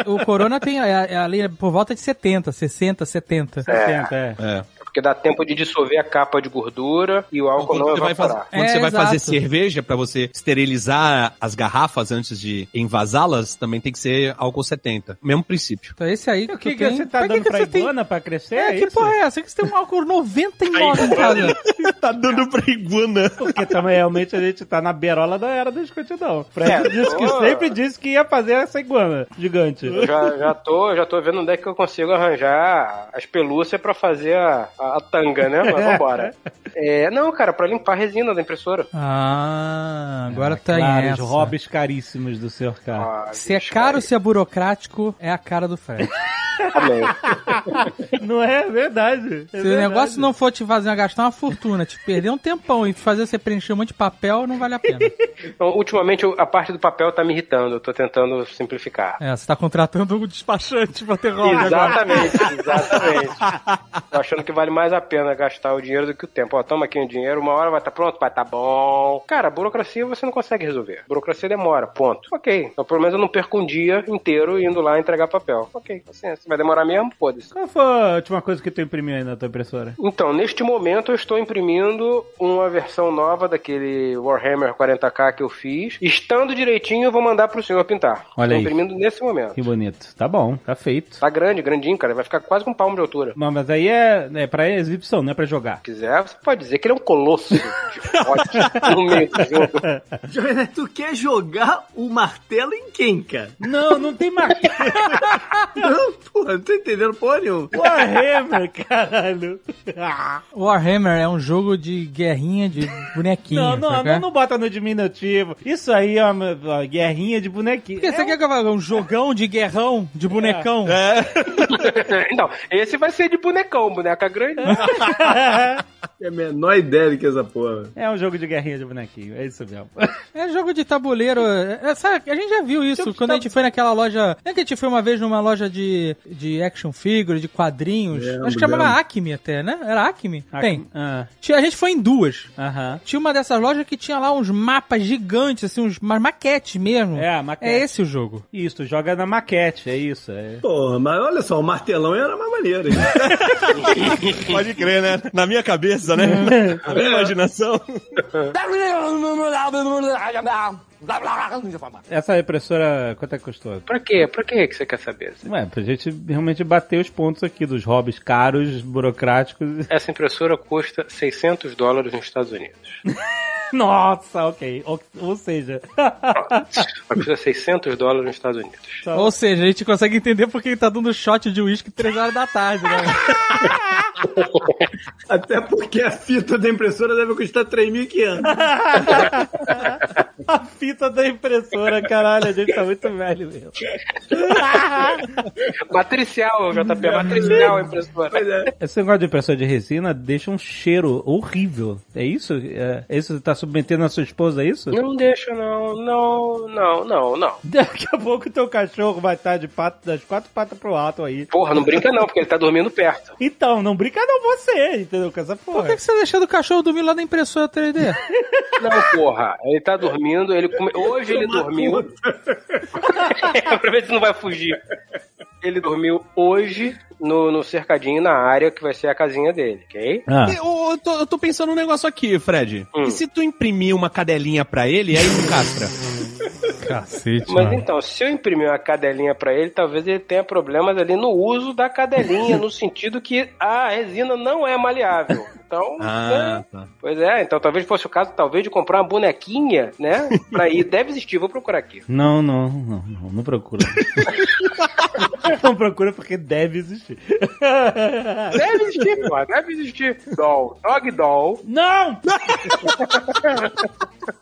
não. O corona tem a, a, a lei por volta de 70, 60, 70. 70, é. É. Porque dá tempo de dissolver a capa de gordura e o álcool Quando não você vai, fazer, quando É, você vai exato. fazer cerveja, pra você esterilizar as garrafas antes de envasá-las, também tem que ser álcool 70. Mesmo princípio. Então esse aí O que, que, tu que tem... você tá Pra dando que pra você tem- iguana pra crescer? É, É, que isso? porra é essa? Que você tem um álcool 99 em casa? tá dando pra iguana. Porque também realmente a gente tá na berola da era da escrotidão. O Fred É, disse que sempre disse que ia fazer essa iguana gigante. Eu já, já, tô, já tô vendo onde é que eu consigo arranjar as pelúcias pra fazer a, a, a tanga, né? Mas *laughs* vambora. É, não, cara, pra limpar a resina da impressora. Ah, agora tá claro, em os hobbies caríssimos do senhor carro. Ah, Se é caro, se é burocrático, é a cara do Fred. *laughs* Amém. Não é verdade. É Se o verdade. negócio não for te fazer gastar uma fortuna, te perder um tempão e fazer você preencher um monte de papel, não vale a pena. *laughs* Então, ultimamente a parte do papel tá me irritando. Eu tô tentando simplificar. É, você tá contratando um despachante pra ter hobby agora. Exatamente, *laughs* exatamente. Tô achando que vale mais a pena gastar o dinheiro do que o tempo. Ó, toma aqui o dinheiro, uma hora vai estar pronto, vai estar bom. Cara, burocracia você não consegue resolver. Burocracia demora, ponto. Ok, então pelo menos eu não perco um dia inteiro indo lá entregar papel. Ok, paciência. Vai demorar mesmo? Foda-se. Qual foi a última coisa que tu imprimiu aí na tua impressora? Então, neste momento eu estou imprimindo uma versão nova daquele Warhammer 40k que eu fiz. Estando direitinho, eu vou mandar pro senhor pintar. Olha Estou aí. imprimindo nesse momento. Que bonito. Tá bom, tá feito. Tá grande, grandinho, cara. Vai ficar quase com um palmo de altura. Não, mas aí é, é pra exibição, não é pra jogar. Se quiser, você pode dizer que ele é um colosso *laughs* de no meio do jogo. Jovem, tu quer jogar o martelo em quem, cara? Não, não tem mais. *laughs* Não. Porra, não tô entendendo porra nenhuma. Warhammer, caralho. *laughs* Warhammer é um jogo de guerrinha de bonequinho. Não, não, não, não bota no diminutivo. Isso aí é uma, uma guerrinha de bonequinho. Por que você quer que eu fale? Um jogão de guerrão, de bonecão? *laughs* Não, esse vai ser de bonecão, boneca grande. *laughs* Tem a menor ideia do que é essa porra. É um jogo de guerrinha de bonequinho, é isso mesmo. É jogo de tabuleiro. É, sabe, a gente já viu isso quando a gente foi naquela loja. Não é que a gente foi uma vez numa loja de, de action figure, de quadrinhos. Lembro, acho que chamava. Acme até, né? Era Acme? Tem. Ah, Tinha, a gente foi em duas. Aham. Tinha uma dessas lojas que tinha lá uns mapas gigantes, assim, uns umas maquetes mesmo. É, a maquete. É esse o jogo. Isso, tu joga na maquete, é isso. É. Porra, mas olha só, o martelão era mais maneiro. hein? *laughs* Pode crer, né? Na minha cabeça, né? Na minha imaginação. *laughs* *laughs* Essa impressora, quanto é que custou? Pra quê? Pra quê que você quer saber? Ué, pra gente realmente bater os pontos aqui dos hobbies caros, burocráticos. Essa impressora custa 600 dólares nos Estados Unidos. *laughs* *laughs* Nossa, ok. Ou, ou seja, Ela custa 600 dólares nos Estados Unidos. Tá. Ou seja, a gente consegue entender porque ele tá dando shot de uísque 3 horas da tarde, né? *laughs* Até porque a fita da impressora deve custar 3.500. *laughs* a fita da impressora, caralho, a gente tá muito velho mesmo. Matricial, JP, matricial a impressora. Pois é. Esse negócio de impressora de resina deixa um cheiro horrível. É isso? É, é isso que submetendo a sua esposa, é isso? Não deixa, não, não, não, não, não. *laughs* Daqui a pouco o teu cachorro vai estar de pato, das quatro patas pro alto aí. Porra, não brinca não, porque ele tá dormindo perto. Então, não brinca não você, entendeu? Com essa Por porra. que, que você tá deixando o cachorro dormir lá na impressora 3D? *laughs* Não, porra, ele tá dormindo, ele come... hoje ele dormiu. *laughs* É, pra ver se não vai fugir. Ele dormiu hoje no, no cercadinho na área que vai ser a casinha dele, ok? Ah. Eu, eu tô, eu tô pensando um negócio aqui, Fred. Hum. E se tu imprimir uma cadelinha pra ele, aí tu castra? *laughs* Cacete, Mas então, se eu imprimir uma cadelinha pra ele, talvez ele tenha problemas ali no uso da cadelinha, no sentido que a resina não é maleável. *laughs* Então, Ah, né? tá. pois é, então talvez fosse o caso, talvez, de comprar uma bonequinha, né? *laughs* Pra ir. Deve existir, vou procurar aqui. Não, não, não, não, não procura. *laughs* não procura porque deve existir. Deve existir, pô, deve existir. Doll, dog doll. Não! *laughs*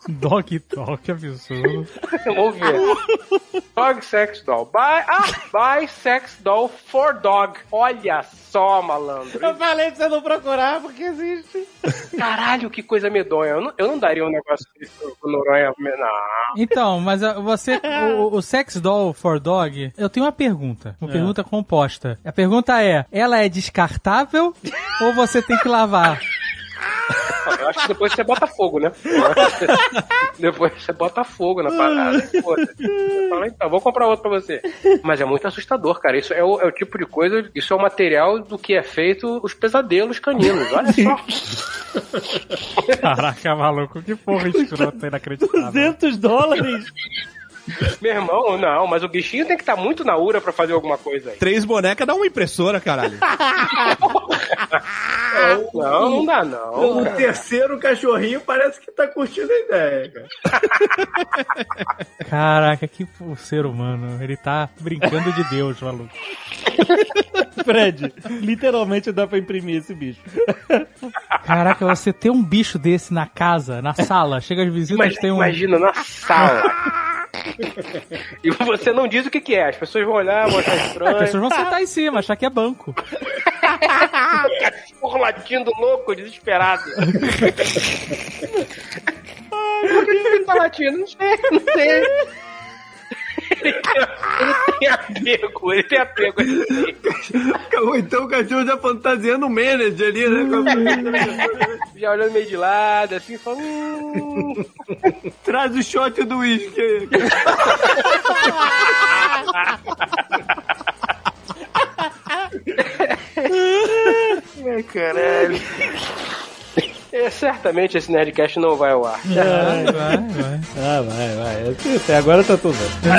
Dog Talk, que absurdo. Vamos ver. Dog sex doll. Buy, ah, buy sex doll for dog. Olha só, malandro. Eu falei pra você não procurar porque existe. Caralho, que coisa medonha. Eu não, eu não daria um negócio desse pro Noronha. Não. Então, mas você, *laughs* o, o Sex Doll for Dog, eu tenho uma pergunta. Uma pergunta composta. A pergunta é: ela é descartável *laughs* ou você tem que lavar? Eu acho que depois você bota fogo, né? *laughs* Depois você bota fogo na parada. Você fala, então, vou comprar outro pra você. Mas é muito assustador, cara. Isso é o, é o tipo de coisa, isso é o material do que é feito os pesadelos caninos. Olha só. Caraca, maluco, que porra escrota inacreditável. 200 dólares? Meu irmão, não, mas o bichinho tem que estar muito na ura pra fazer alguma coisa aí. Três bonecas dá uma impressora, caralho. Não, não dá não. O terceiro cachorrinho parece que tá curtindo a ideia, cara. Caraca, que ser humano. Ele tá brincando de Deus, maluco. *laughs* Fred, literalmente dá pra imprimir esse bicho. Caraca, você ter um bicho desse na casa, na sala, chega as visitas, Mas tem um. imagina na sala. E você não diz o que, que é. As pessoas vão olhar, vão achar *laughs* As estranho. pessoas vão sentar em cima, achar que é banco. *laughs* Cachorro latindo louco, desesperado. *laughs* Por que ele tá latindo? Não sei, não sei. Ele tem, ele tem apego, ele tem apego. Então o cachorro já fantasiando o manager ali, né? *laughs* Já olhando meio de lado, assim, falando. Hum. Traz o shot do uísque. *laughs* Ai, caralho. É, certamente esse Nerdcast não vai ao ar. Vai, vai, vai. Ah, vai, vai. Até agora tá tudo bem.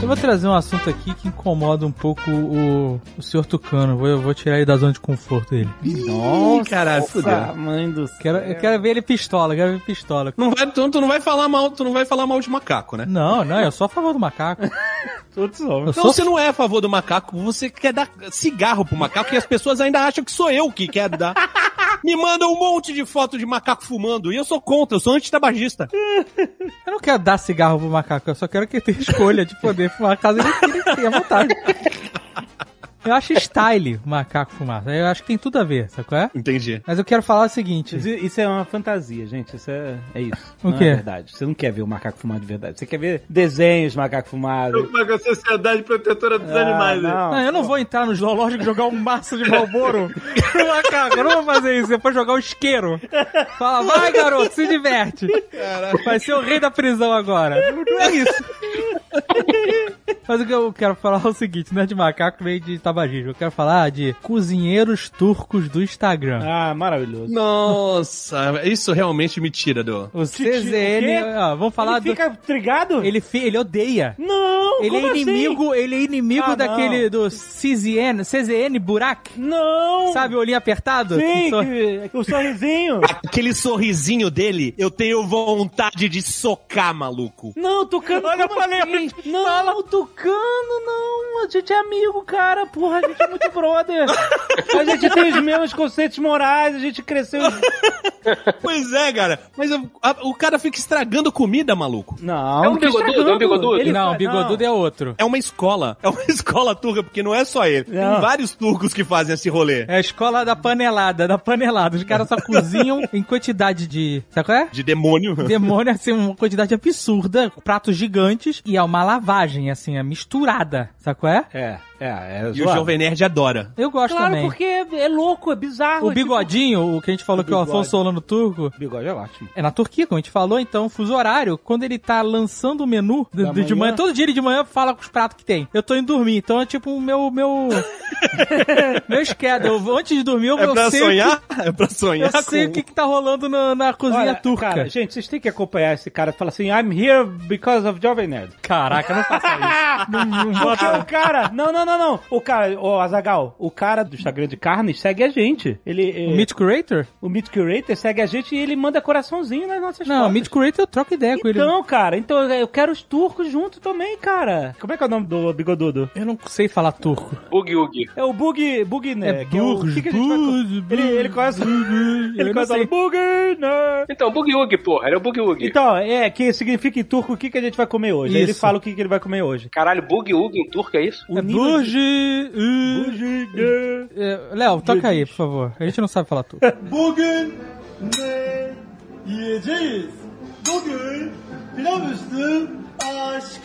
Eu vou trazer um assunto aqui que incomoda um pouco o, o senhor Tucano. Vou, eu vou tirar ele da zona de conforto dele. Nossa, caralho, fudeu. mãe do céu. Quero, eu quero ver ele pistola, quero ver ele pistola. Não vai, tu, tu não vai falar mal, tu não vai falar mal de macaco, né? Não, não, eu sou a favor do macaco. *laughs* Todos Eu homens. Então sou você não é a favor do macaco, você quer dar cigarro pro macaco e as pessoas ainda acham que sou eu que quero dar. Me mandam um monte de foto de macaco fumando e eu sou contra, eu sou antitabagista. Eu não quero dar cigarro pro macaco, eu só quero que ele tenha escolha de poder fumar caso ele queira e tenha vontade. *laughs* Eu acho style o *laughs* macaco fumar. Eu acho que tem tudo a ver, sabe qual é? Entendi. Mas eu quero falar o seguinte. Isso, isso é uma fantasia, gente. Isso é, é isso. O não quê? é verdade. Você não quer ver o macaco fumar de verdade. Você quer ver desenhos de macaco fumado. É a Sociedade Protetora dos Ah, Animais. né? não. Não, eu não vou entrar no zoológico e jogar um maço de Malboro pro macaco. Eu não vou fazer isso. Depois jogar o isqueiro. Fala, vai garoto, se diverte. Vai ser o rei da prisão agora. Não é isso. *laughs* Mas o que eu quero falar é o seguinte, não é de macaco, nem de tabagismo. Eu quero falar de cozinheiros turcos do Instagram. Ah, maravilhoso. Nossa, isso realmente me tira do. O CZN, ó, vamos falar Ele do... fica trigado? Ele, fi- ele odeia. Não, Ele é assim? inimigo, ele é inimigo Ah, daquele do CZN, CZN Burak. Não! Sabe o olhinho apertado? Sim, Só- que, o sorrisinho. *laughs* Aquele sorrisinho dele, eu tenho vontade de socar, maluco. Não, Tucano, olha, eu falei. Não, Tucano, não. A gente é amigo, cara. Porra, a gente é muito brother. A gente tem os mesmos conceitos morais, a gente cresceu. Pois é, cara. Mas eu- a- o cara fica estragando comida, maluco. Não, É um não bigodudo, é um bigodudo? Ele Não, fa- bigodudo é outro. É uma escola. É uma *laughs* escola turca, porque não é só ele. Não. Tem vários turcos que fazem esse rolê. É a escola da panelada, da panelada. Os caras só *laughs* cozinham em quantidade de. Sabe qual é? De demônio. Demônio, assim, uma quantidade absurda, pratos gigantes, e é uma lavagem, assim, é misturada. Sabe qual é? É, é, é. E o zoado. Jovem Nerd adora. Eu gosto Claro, também. porque é, é louco, é bizarro. O é tipo- bigodinho, o que a gente falou que o bigode. Afonso Solano turco, Bigode é ótimo. é na Turquia, como a gente falou, então, fuso horário, quando ele tá lançando o menu de, Da de- de manhã? manhã, todo dia ele de manhã fala com os pratos que tem. Eu tô indo dormir, então é tipo o meu, meu, *laughs* meu schedule. Antes de dormir, eu, É eu pra sei sonhar? É pra O sonhar que, eu sei com- o que, que tá rolando na, na cozinha Olha, turca. Cara, gente, vocês têm que acompanhar esse cara. Fala assim, I'm here because of Jovem Nerd. Caraca, não faça isso. *laughs* não, não Porque bota- o cara... Não, não, não, não. O cara, o Azagal, o cara do Instagram de carnes segue a gente. Ele, O Meat Curator? o Meat Curator segue a gente e ele manda coraçãozinho nas nossas Não, o fotos. Meat Curator eu troco ideia com ele. Então, cara, então eu quero os turcos junto também, cara. Como é que é o nome do bigodudo? Eu não sei falar turco. Boogie Oogie. É o Bug, Bug, né? É é o, que que a gente vai- Ele, ele conhece... *laughs* Ele conhece o Bug, né? Então, Boogie Oogie, porra. Ele é o Boogie Oogie. Então, é, que significa em turco o que, que a gente vai comer hoje. Aí Ele fala o que, que ele vai comer hoje. Caralho, Boogie Oogie em turco é isso? O É De- uh, Burj, né? é, Léo, toca aí, por favor. A gente não sabe falar turco. *laughs* Bugün ne yiyeceğiz? Bugün pilav üstü aşk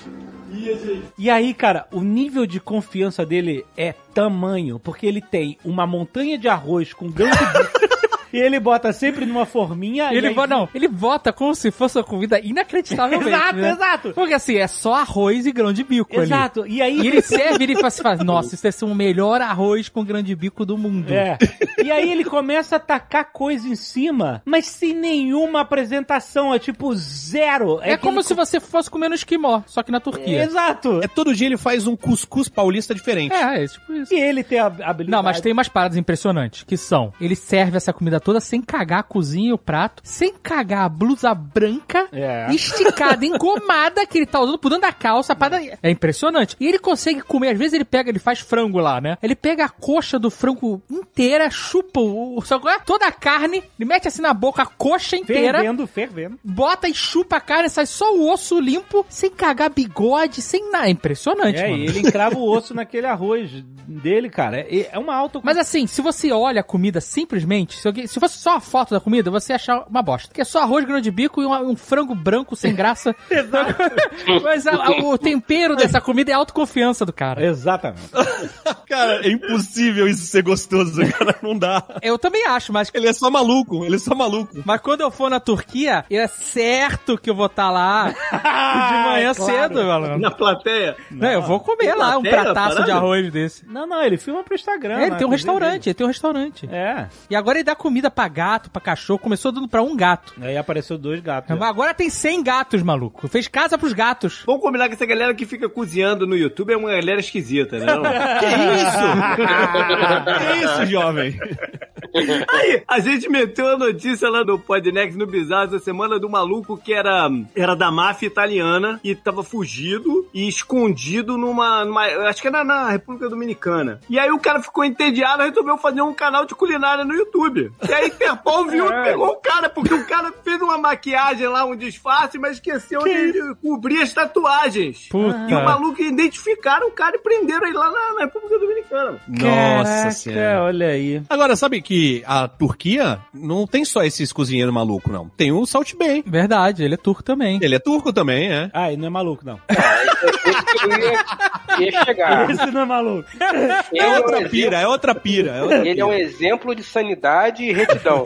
yiyeceğiz. E aí, cara, o nível de confiança dele é tamanho, porque ele tem uma montanha de arroz com grão de bico. *laughs* E ele bota sempre numa forminha. e Ele aí- não, ele vota como se fosse uma comida inacreditavelmente. *laughs* Exato, né? exato. Porque assim, é só arroz e grão de bico ali. Exato. E aí. E ele serve, ele faz, faz, nossa, isso deve ser o melhor arroz com grão de bico do mundo. É. E aí ele começa a tacar coisa em cima, mas sem nenhuma apresentação. É tipo zero. É, como aquele se você fosse comer no esquimó, só que na Turquia. Exato. É todo dia ele faz um cuscuz paulista diferente. É, é tipo isso. E ele tem a habilidade. Não, mas tem umas paradas impressionantes, que são, ele serve essa comida toda sem cagar a cozinha e o prato, sem cagar a blusa branca, É. esticada, *laughs* engomada, que ele tá usando por dentro da calça, a parada é impressionante. E ele consegue comer, às vezes ele pega, ele faz frango lá, né? Ele pega a coxa do frango inteira, chupa o, é? toda a carne, ele mete assim na boca a coxa inteira, Fervendo, fervendo. bota e chupa a carne, sai só o osso limpo, sem cagar bigode, sem nada. É impressionante, É, mano. e ele encrava o osso naquele arroz dele, cara. É, é uma *laughs* auto... Mas assim, se você olha a comida simplesmente, se, alguém- se fosse só a foto da comida, você ia achar uma bosta. Porque é só arroz grão de bico e um, um frango branco sem graça. *laughs* *laughs* Mas a- a- o tempero dessa comida é a autoconfiança do cara. Exatamente. *laughs* Cara, é impossível isso ser gostoso, cara. Não dá. Eu também acho, mas, Ele é só maluco, ele é só maluco. mas quando eu for na Turquia, é certo que eu vou estar lá de manhã claro. cedo, malandro. Na plateia. Não, eu vou comer lá um Plateia, prataço de arroz desse. Não, não, ele filma pro Instagram. É, ele né, tem um restaurante, ele tem um restaurante. É. E agora ele dá comida comida pra gato, pra cachorro. Começou dando pra um gato. Aí apareceu dois gatos. Agora tem 100 gatos, maluco. Fez casa pros gatos. Vamos combinar que essa galera que fica cozinhando no YouTube é uma galera esquisita, né? *laughs* Que isso? *laughs* que isso, jovem? *laughs* Aí, a gente meteu a notícia lá no Podnext, no Bizarro, essa semana do maluco que era, era da máfia italiana e tava fugido e escondido numa, numa acho que era na República Dominicana. E aí o cara ficou entediado e resolveu fazer um canal de culinária no YouTube. E aí Interpol viu e pegou o cara, porque o cara fez uma maquiagem lá, um disfarce, mas esqueceu de, de cobrir as tatuagens. Puta. E o maluco identificaram o cara e prenderam ele lá na, na República Dominicana. Nossa Caraca, senhora. olha aí. Agora, sabe que a Turquia não tem só esses cozinheiros malucos, não. Tem o Salt Bay Verdade, ele é turco também. Ele é turco também, é. Ah, ele não é maluco, não. Ah, esse, ia, ia chegar. *laughs* Esse não é maluco. É, é outra, um pira, é outra pira, é outra pira. ele é um exemplo de sanidade e retidão.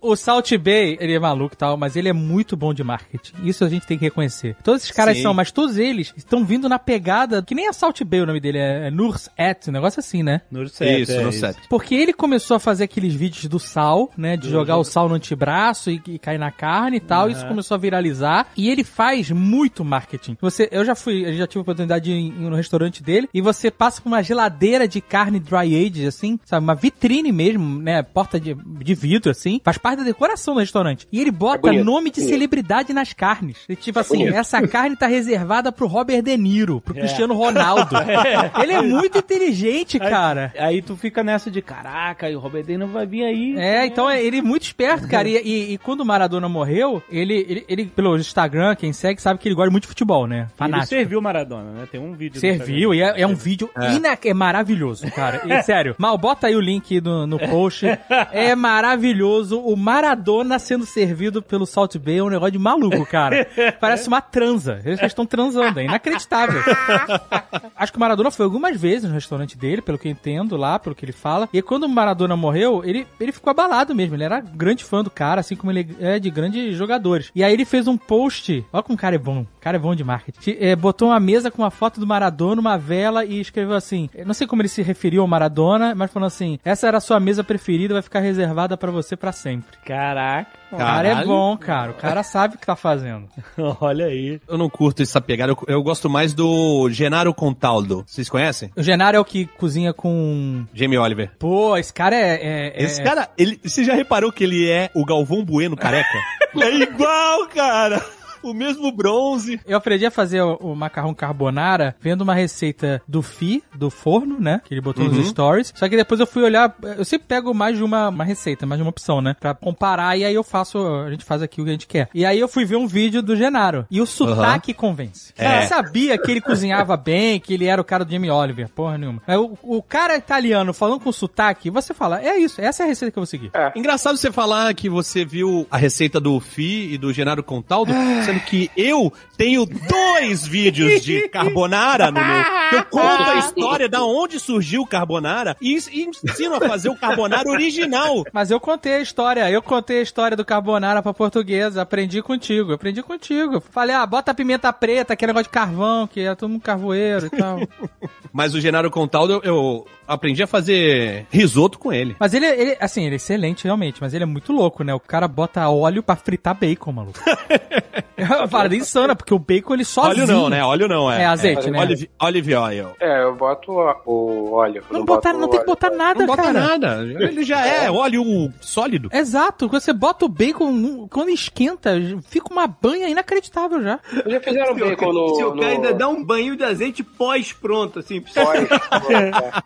o Salt Bay ele é maluco e tal, mas ele é muito bom de marketing. Isso a gente tem que reconhecer. Todos esses caras Sim. são, mas todos eles estão vindo na pegada, que nem a Salt Bay o nome dele, é, é Nurs Et, um negócio assim, né? Nurs Isso, é, Nurs porque ele começou a fazer aqueles vídeos do sal, né? De jogar uhum. o sal no antebraço e, e cair na carne e tal. Uhum. Isso começou a viralizar. E ele faz muito marketing. Você, eu já fui, eu já tive a oportunidade de ir no restaurante dele. E você passa por uma geladeira de carne dry aged assim, sabe? Uma vitrine mesmo, né? Porta de, de vidro, assim. Faz parte da decoração do restaurante. E ele bota é nome de é. celebridade nas carnes. E, tipo assim, essa carne tá reservada pro Robert De Niro, pro Cristiano Ronaldo. *laughs* Ele é muito inteligente, cara. Aí, aí tu fica, né? Nessa de caraca, e o Robert De Niro vai vir aí. É, então é- ele é muito esperto, cara. E, e- e quando o Maradona morreu, ele, ele, ele, pelo Instagram, quem segue, sabe que ele gosta muito de futebol, né? Ele Fanático. serviu o Maradona, né? Tem um vídeo. Serviu, e é, é um vídeo ina- é maravilhoso, cara. E, *laughs* sério, mal, bota aí o link no, no post. É maravilhoso. O Maradona sendo servido pelo Salt Bay é um negócio de maluco, cara. Parece uma transa. Eles estão transando, é inacreditável. *laughs* Acho que o Maradona foi algumas vezes no restaurante dele, pelo que eu entendo lá, pelo que ele fala. E quando o Maradona morreu, ele, ele ficou abalado mesmo. Ele era grande fã do cara, assim como ele é de grandes jogadores. E aí ele fez um post. Olha como o cara é bom. O cara é bom de marketing. É, botou uma mesa com uma foto do Maradona, uma vela e escreveu assim. eu Não sei como ele se referiu ao Maradona, mas falou assim: essa era a sua mesa preferida, vai ficar reservada pra você pra sempre. Caraca. O cara é bom, cara. O cara sabe o que tá fazendo. *laughs* Olha aí. Eu não curto essa pegada. Eu, eu gosto mais do Genaro Contaldo. Vocês conhecem? O Genaro é o que cozinha com. Jamie Oliver. Pô, esse cara é. é- Esse é- cara, ele, você já reparou que ele é o Galvão Bueno careca? *laughs* é igual, cara. O mesmo bronze. Eu aprendi a fazer o, o macarrão carbonara vendo uma receita do Fi, do forno, né? Que ele botou nos stories. Só que depois eu fui olhar. Eu sempre pego mais de uma, uma receita, mais de uma opção, né? Pra comparar e aí eu faço. A gente faz aqui o que a gente quer. E aí eu fui ver um vídeo do Genaro. E o sotaque convence. É. Eu sabia que ele cozinhava bem, que ele era o cara do Jamie Oliver. Porra nenhuma. Mas o, o cara italiano falando com sotaque, você fala: é isso, essa é a receita que eu vou seguir. Engraçado você falar que você viu a receita do Fi e do Genaro Contaldo, sendo que eu tenho dois vídeos de carbonara no meu. *laughs* Que eu conto a história da onde surgiu o carbonara e, e ensino a fazer o carbonara original. *laughs* Mas eu contei a história, eu contei a história do carbonara pra portuguesa, aprendi contigo, aprendi contigo. Falei, ah, bota pimenta preta, que é negócio de carvão, que é todo mundo carvoeiro e tal. *laughs* Mas o Genaro Contaldo, eu, eu aprendi a fazer risoto com ele. mas ele, ele, assim, ele é excelente realmente, mas ele é muito louco, né? O cara bota óleo pra fritar bacon, maluco. É uma parada insana, porque o bacon ele sozinho... Óleo não, né? Óleo não, é. É azeite, né? Olive, olive oil. É, eu boto o, óleo. Não, botar, não o tem que óleo. botar nada, Não bota cara. nada. Ele já é óleo sólido. Exato, quando você bota o bacon, quando esquenta, fica uma banha inacreditável já. Já fizeram Se o, bacon no... se o cara no... ainda dá um banho de azeite pós-pronto, assim. Pós, *laughs* é.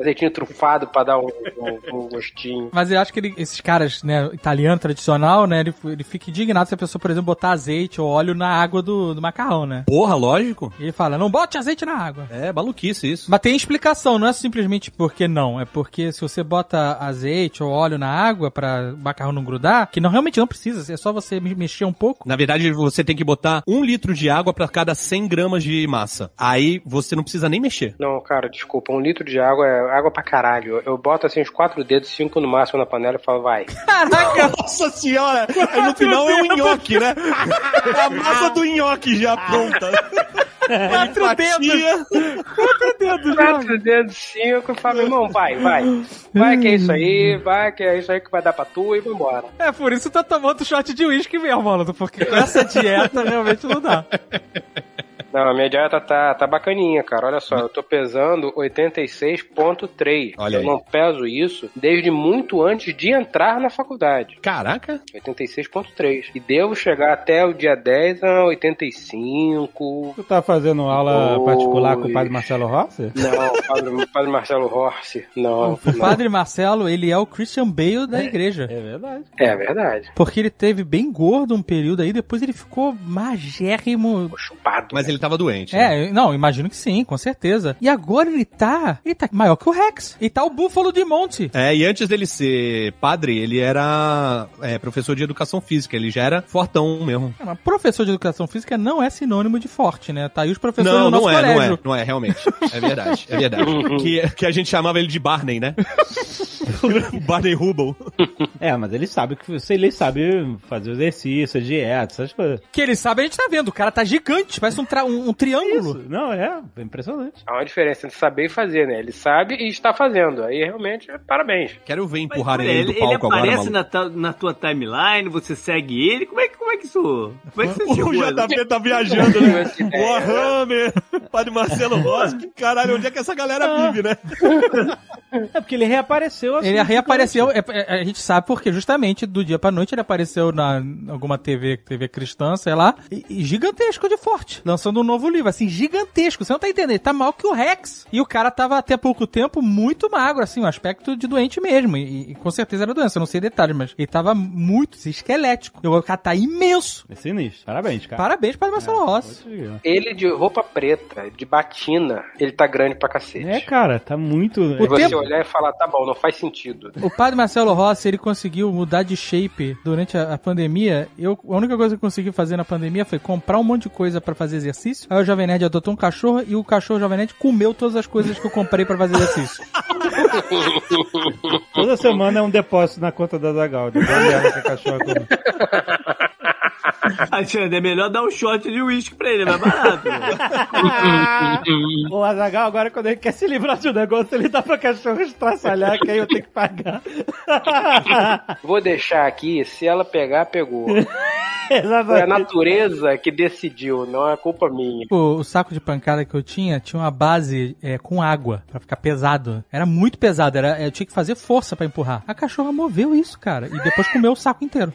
Azeitinho trufado pra dar um, um- um gostinho. Mas eu acho que ele- esses caras, né, italiano tradicional, né, ele, ele fica indignado se a pessoa, por exemplo, botar azeite ou óleo na água do, do macarrão, né? Porra, lógico. E ele fala, não bote azeite na água. É maluquice isso. Mas tem explicação, não é simplesmente porque não, é porque se você bota azeite ou óleo na água pra o macarrão não grudar, que não realmente não precisa, é só você me- mexer um pouco. Na verdade, você tem que botar um litro de água pra cada 100 gramas de massa. Aí você não precisa nem mexer. Não, cara, desculpa, um litro de água é água pra caralho. Eu boto assim os quatro dedos, cinco no máximo na panela e falo, vai. Caraca! Nossa senhora! Aí no final é um nhoque, né? *laughs* *laughs* A massa do nhoque já pronta. *laughs* Quatro dedos. Quatro dedos, Quatro dedos, cinco, e fala, irmão, vai, vai. Vai que é isso aí, vai que é isso aí que vai dar pra tu e vambora. É por isso tá tomando shot de uísque mesmo, maluco. Porque com essa dieta realmente não dá. *laughs* Não, a minha dieta tá, tá bacaninha, cara. Olha só, eu tô pesando 86,3. Olha eu aí. não peso isso desde muito antes de entrar na faculdade. Caraca. 86,3. E devo chegar até o dia 10 a 85. Tu tá fazendo aula Dois. particular com o padre Marcelo Rossi? Não, padre, padre Marcelo Horse. Não, O não. padre Marcelo, ele é o Christian Bale da igreja. É verdade. É verdade. Porque ele teve bem gordo um período aí, depois ele ficou magérrimo. Ficou chupado. Mas ele tava doente. né? É, não, imagino que sim, com certeza. E agora ele tá. Ele tá maior que o Rex. E tá o Búfalo de Monte. É, e antes dele ser padre, ele era é, professor de educação física. Ele já era fortão mesmo. É, mas professor de educação física não é sinônimo de forte, né? Tá aí os professores Não, do nosso não é, não colégio. é. Não é, realmente. É verdade, é verdade. *laughs* que, que a gente chamava ele de Barney, né? *laughs* Barney Rubble. É, mas ele sabe que ele sabe fazer exercício, dieta, essas coisas. Que ele sabe, a gente tá vendo. O cara tá gigante, parece um, tra- um- um triângulo. Isso. Não, é, é impressionante. Há uma diferença entre saber e fazer, né? Ele sabe e está fazendo. Aí realmente, parabéns. Quero ver Mas, empurrarem olha, ele do ele, palco agora, aparece maluco. na, ta- na tua timeline, você segue ele. Como é, que- como é que isso. Como é que você *laughs* O chegou? JP tá viajando, né? *laughs* Warhammer, Padre Marcelo Rossi, que caralho, onde é que essa galera vive, né? *laughs* É porque ele reapareceu assim. Ele reapareceu, é, é, a gente sabe porque justamente do dia pra noite ele apareceu na alguma TV, TV cristã, sei lá, e, e gigantesco de forte, lançando um novo livro, assim, gigantesco, você não tá entendendo, ele tá maior que o Rex. E o cara tava até pouco tempo muito magro, assim, um aspecto de doente mesmo, e, e com certeza era doença, eu não sei detalhes, mas ele tava muito assim, esquelético. E o cara tá imenso. É sinistro. Parabéns, cara. Parabéns para Marcelo Rossi. Vou te dizer. Ele de roupa preta, de batina, ele tá grande pra cacete. É, cara, tá muito. O E você tempo- olhar e falar, tá bom, não faz sentido. O padre Marcelo Rossi, ele conseguiu mudar de shape durante a, a pandemia. Eu, a única coisa que eu consegui fazer na pandemia foi comprar um monte de coisa pra fazer exercício. Aí o Jovem Nerd adotou um cachorro e o cachorro Jovem Nerd comeu todas as coisas que eu comprei pra fazer exercício. Toda semana é um depósito na conta da Zagal. De que a cachorra come. *laughs* Alexandre, é melhor dar um shot de uísque pra ele, é mais barato. *laughs* O Azagal, agora, quando ele quer se livrar de um negócio, ele dá pra cachorro estraçalhar, que aí eu tenho que pagar. *laughs* Vou deixar aqui, se ela pegar, pegou. Foi a Exatamente. natureza que decidiu, não é culpa minha. O, o saco de pancada que eu tinha tinha uma base é, com água pra ficar pesado. Era muito pesado, era, eu tinha que fazer força pra empurrar. A cachorra moveu isso, cara, e depois comeu o saco inteiro.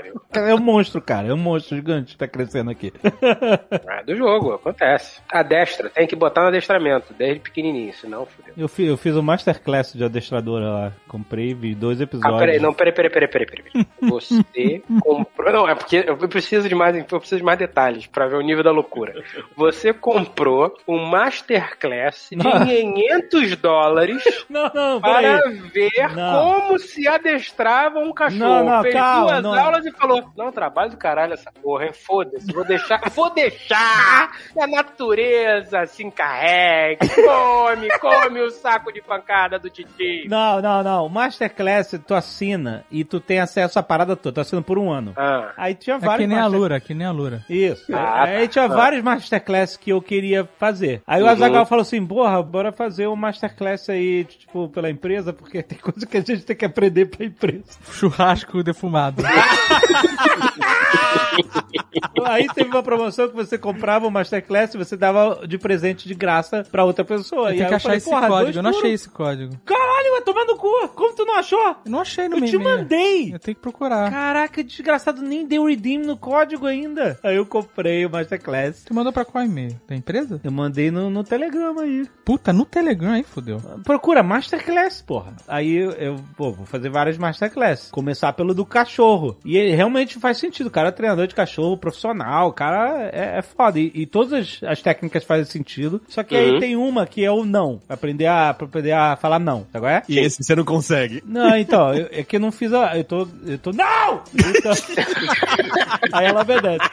Pariu. É um monstro, cara. É um monstro gigante que tá crescendo aqui. É *laughs* do jogo, acontece. A destra, tem que botar no adestramento, desde pequenininho, senão fudeu. Eu fiz, eu fiz um masterclass de adestradora lá. Comprei, vi dois Ah, episódios. peraí, não, peraí, peraí, peraí, peraí, peraí. *laughs* Você comprou. Não, é porque eu preciso de mais, eu preciso de mais detalhes pra ver o nível da loucura. Você comprou um Masterclass de Não. 500 dólares *laughs* Não, não, para ver Não. como se adestrava um cachorro. Não, não, Fez calma, duas não. aulas e falou: Não, trabalho do caralho essa porra, hein? Foda-se, vou deixar, vou deixar que a natureza se encarregue. Come, come o saco de pancada do Titi. Não, não, não. O Masterclass tu assina e tu tem acesso à parada toda. Tu assina por um ano. Ah. Aí tinha É vários que nem a master- Lura, que nem a Lura. Isso. Ah, aí tá. tinha Ah. vários masterclass que eu queria fazer. Aí o Uhum. Azagal falou assim: porra, bora fazer um masterclass aí, tipo, pela empresa, porque tem coisa que a gente tem que aprender pra empresa. Churrasco defumado. *laughs* *laughs* Aí teve uma promoção que você comprava o masterclass e você dava de presente de graça pra outra pessoa. Eu e aí que eu achar falei, esse código. Eu não achei esse código. Caralho, vai tomar no cu. Como tu não achou? Eu não achei no Eu te e-mail. mandei. Eu tenho que procurar. Caraca, desgraçado, nem deu redeem no código ainda. Aí eu comprei o Masterclass. Tu mandou pra qual e-mail? Da empresa? Eu mandei no, no Telegram aí. Puta, no Telegram aí, fodeu. Procura Masterclass, porra. Aí eu, eu, pô, vou fazer várias Masterclass. Começar pelo do cachorro. E ele realmente faz sentido. O cara é treinador de cachorro profissional. O cara é, é foda. E, e todas as, as técnicas fazem sentido. Só que aí Uhum. tem uma que é o não. Aprender a, aprender a falar não. Sabe qual é? E esse você não consegue. Não, então, eu- é que eu não fiz a. Eu tô. Eu tô. Não! Então, *laughs* aí ela obedece.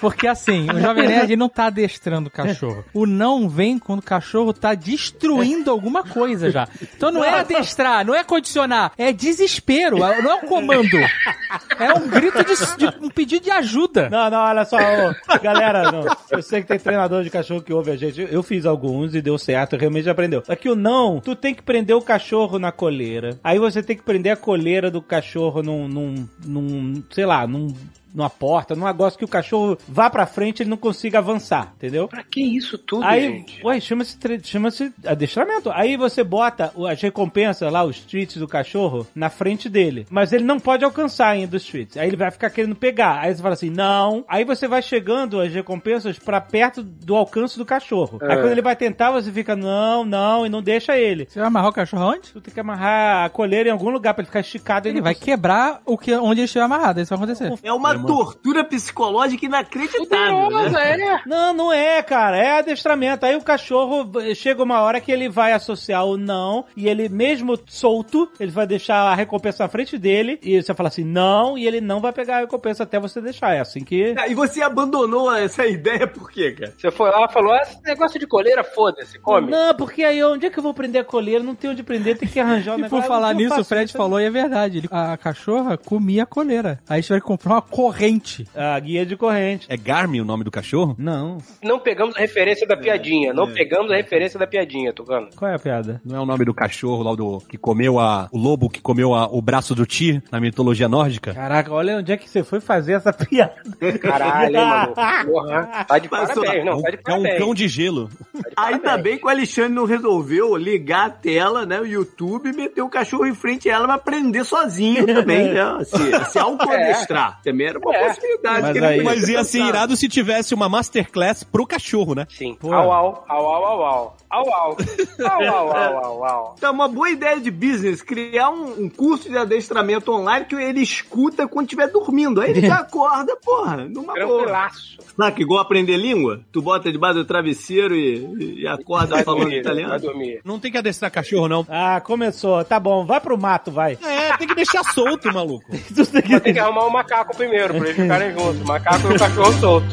Porque assim, o Jovem Nerd não tá adestrando o cachorro. O não vem quando o cachorro tá destruindo alguma coisa já. Então não é adestrar, não é condicionar, é desespero, não é um comando. É um grito de, de- um pedido de ajuda. Não, não, olha só, ô, galera, não, eu sei que tem treinador de cachorro que ouve a gente. Eu fiz alguns e deu certo, realmente aprendeu. Aqui o não, tu tem que prender o cachorro na coleira. Aí você tem que prender a coleira do cachorro num, num, num sei lá, num numa porta, num negócio que o cachorro vá pra frente e ele não consiga avançar, entendeu? Pra que isso tudo, Aí, gente? ué, chama-se chama-se adestramento. Aí você bota as recompensas lá, os treats do cachorro, na frente dele. Mas ele não pode alcançar ainda os treats. Aí ele vai ficar querendo pegar. Aí você fala assim, não. Aí você vai chegando as recompensas pra perto do alcance do cachorro. Aí É. quando ele vai tentar, você fica, não, não, e não deixa ele. Você vai amarrar o cachorro onde? Tu tem que amarrar a coleira em algum lugar pra ele ficar esticado. Ele não vai quebrar o que, onde ele estiver amarrado. Isso vai acontecer. É uma tortura psicológica inacreditável, né? Nossa, é. Não, não é, cara. É adestramento. Aí o cachorro chega uma hora que ele vai associar o não e ele mesmo solto, ele vai deixar a recompensa na frente dele e você fala assim, não, e ele não vai pegar a recompensa até você deixar. É assim que. Ah, E você abandonou essa ideia por quê, cara? Você foi lá e falou, ah, esse negócio de coleira, foda-se, come. Não, porque aí onde é que eu vou prender a coleira? Não tem onde prender, tem que arranjar o *laughs* E negócio. por falar nisso, o Fred falou e é verdade. Ele- a cachorra comia a coleira. Aí a gente vai comprar uma corrente. A guia de corrente. É Garmin o nome do cachorro? Não. Não pegamos a referência da piadinha. Não pegamos a referência da piadinha, Tucano. Qual é a piada? Não é o nome do cachorro lá do que comeu a o lobo que comeu a- o braço do Tyr na mitologia nórdica? Caraca, olha onde é que você foi fazer essa *laughs* piada. Caralho, hein, maluco. Porra. Tá de Passou. parabéns, não. Tá de é um parabéns. cão de gelo. Tá de Ainda parabéns. bem que o Alexandre não resolveu ligar a tela, né? O YouTube e meter o cachorro em frente a ela pra aprender sozinho também, né? Se, se *laughs* autoadestrar. Também era uma É. possibilidade. Mas que ele aí- Mas ia ser irado se tivesse uma masterclass pro cachorro, né? Sim. Pô. Au, au, au, au, au, au. Au, au. Au, au, au, au, au. Então, uma boa ideia de business, criar um, um curso de adestramento online que ele escuta quando estiver dormindo. Aí ele *laughs* já acorda, porra, numa boa. Tranquilaço. Sabe que igual aprender língua? Tu bota debaixo do travesseiro e, e acorda Vai falando dormir, vai italiano. dormir. Não tem que adestrar cachorro, não. Ah, começou. Tá bom, vai pro mato, vai. É, tem que deixar solto, maluco. *laughs* Tem que- Tem que arrumar o macaco primeiro, pra eles ficarem juntos. O macaco e o cachorro solto.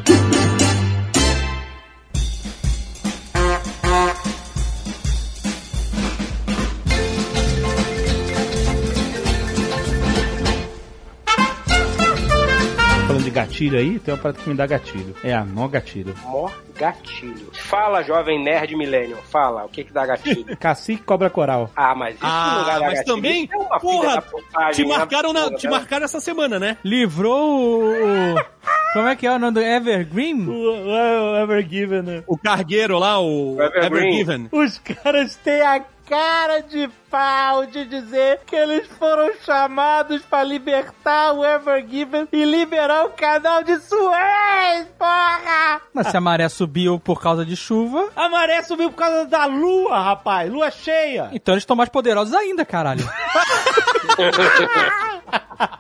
Gatilho aí, tem uma parada que me dá gatilho. É a nó gatilho. Mó gatilho. Fala, jovem nerd millennium. Fala, o que que dá gatilho? *laughs* Cacique cobra coral. Ah, mas isso não Ah, vai dar mas gatilho. também, é uma filha porra, te marcaram, na, te né? marcaram essa semana, né? Livrou o... o- *laughs* Como é que é o nome do Evergreen? O, o, o Evergiven, né? O cargueiro lá, o O Evergreen. Evergiven. Os caras têm a cara de pau de dizer que eles foram chamados pra libertar o Evergiven e liberar o canal de Suez! Mas se a maré subiu por causa de chuva, A maré subiu por causa da lua, rapaz. Lua cheia. então eles estão mais poderosos ainda, caralho. *laughs*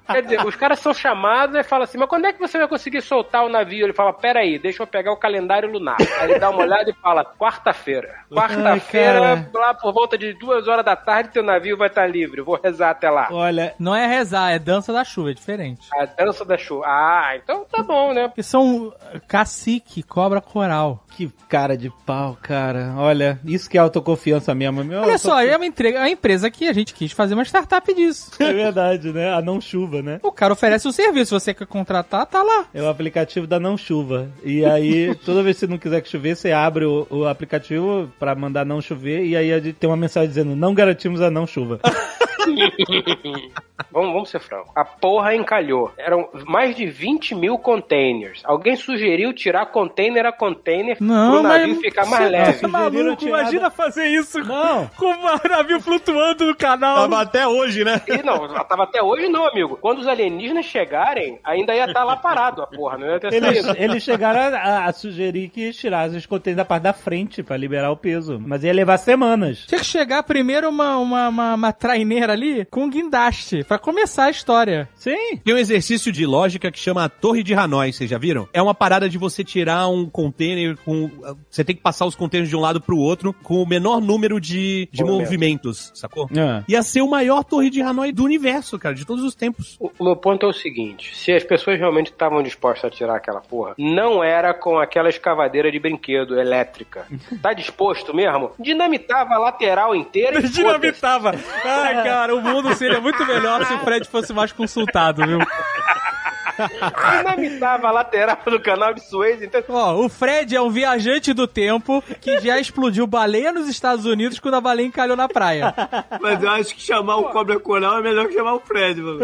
Quer dizer, os caras são chamados e falam assim, mas quando é que você vai conseguir soltar o navio? Ele fala, peraí, deixa eu pegar o calendário lunar. Aí ele dá uma olhada e fala, quarta-feira. Quarta-feira, lá por volta de duas horas da tarde, teu navio vai estar livre. Vou rezar até lá. Olha, Não é rezar, é dança da chuva, é diferente. A dança da chuva. Ah, então tá bom, né? Porque são cacique, cobra coral. que cara de pau, cara. Olha, isso que é autoconfiança mesmo. Meu, Olha só, é uma, entre- é uma empresa que a gente quis fazer uma startup disso. *laughs* É verdade, né? A não chuva, né? O cara oferece o serviço, se você quer contratar, tá lá. É o aplicativo da não chuva. E aí, *laughs* toda vez que você não quiser que chover, você abre o, o aplicativo pra mandar não chover e aí a gente tem uma mensagem dizendo não garantimos a não chuva. *laughs* *laughs* Vamos, vamos ser francos. A porra encalhou. Eram mais de 20 mil containers. Alguém sugeriu tirar container a container Não, pro navio mas ficar mais tá leve. Sugeriram maluco, imagina fazer isso *laughs* Não. com o navio flutuando no canal. Tava até hoje, né? E não, tava até hoje não, amigo. Quando os alienígenas chegarem, ainda ia estar lá parado a porra, não ia ter Eles, saído. eles chegaram a, a sugerir que tirassem os contêineres da parte da frente pra liberar o peso. Mas ia levar semanas. Tinha que chegar primeiro uma, uma, uma, uma traineira ali com um guindaste, pra começar a história. Sim. Tem um exercício de lógica que chama a Torre de Hanoi, vocês já viram? É uma parada de você tirar um container com. Você tem que passar os containers de um lado pro outro com o menor número de, de Movimento. movimentos, sacou? Ah. Ia ser o maior Torre de Hanoi do universo, cara, de todos os tempos. O o meu ponto é o seguinte: se as pessoas realmente estavam dispostas a tirar aquela porra, não era com aquela escavadeira de brinquedo elétrica. Tá disposto mesmo? Dinamitava a lateral inteira e. *laughs* Dinamitava. Ai, Cara, o mundo seria muito melhor se o Fred fosse mais consultado, viu? *laughs* *laughs* Dinamitava a lateral do canal de Suez, então. Ó, o Fred é um viajante do tempo que já explodiu baleia nos Estados Unidos quando a baleia encalhou na praia. *laughs* Mas eu acho que chamar o Cobra Coral é melhor que chamar o Fred, mano.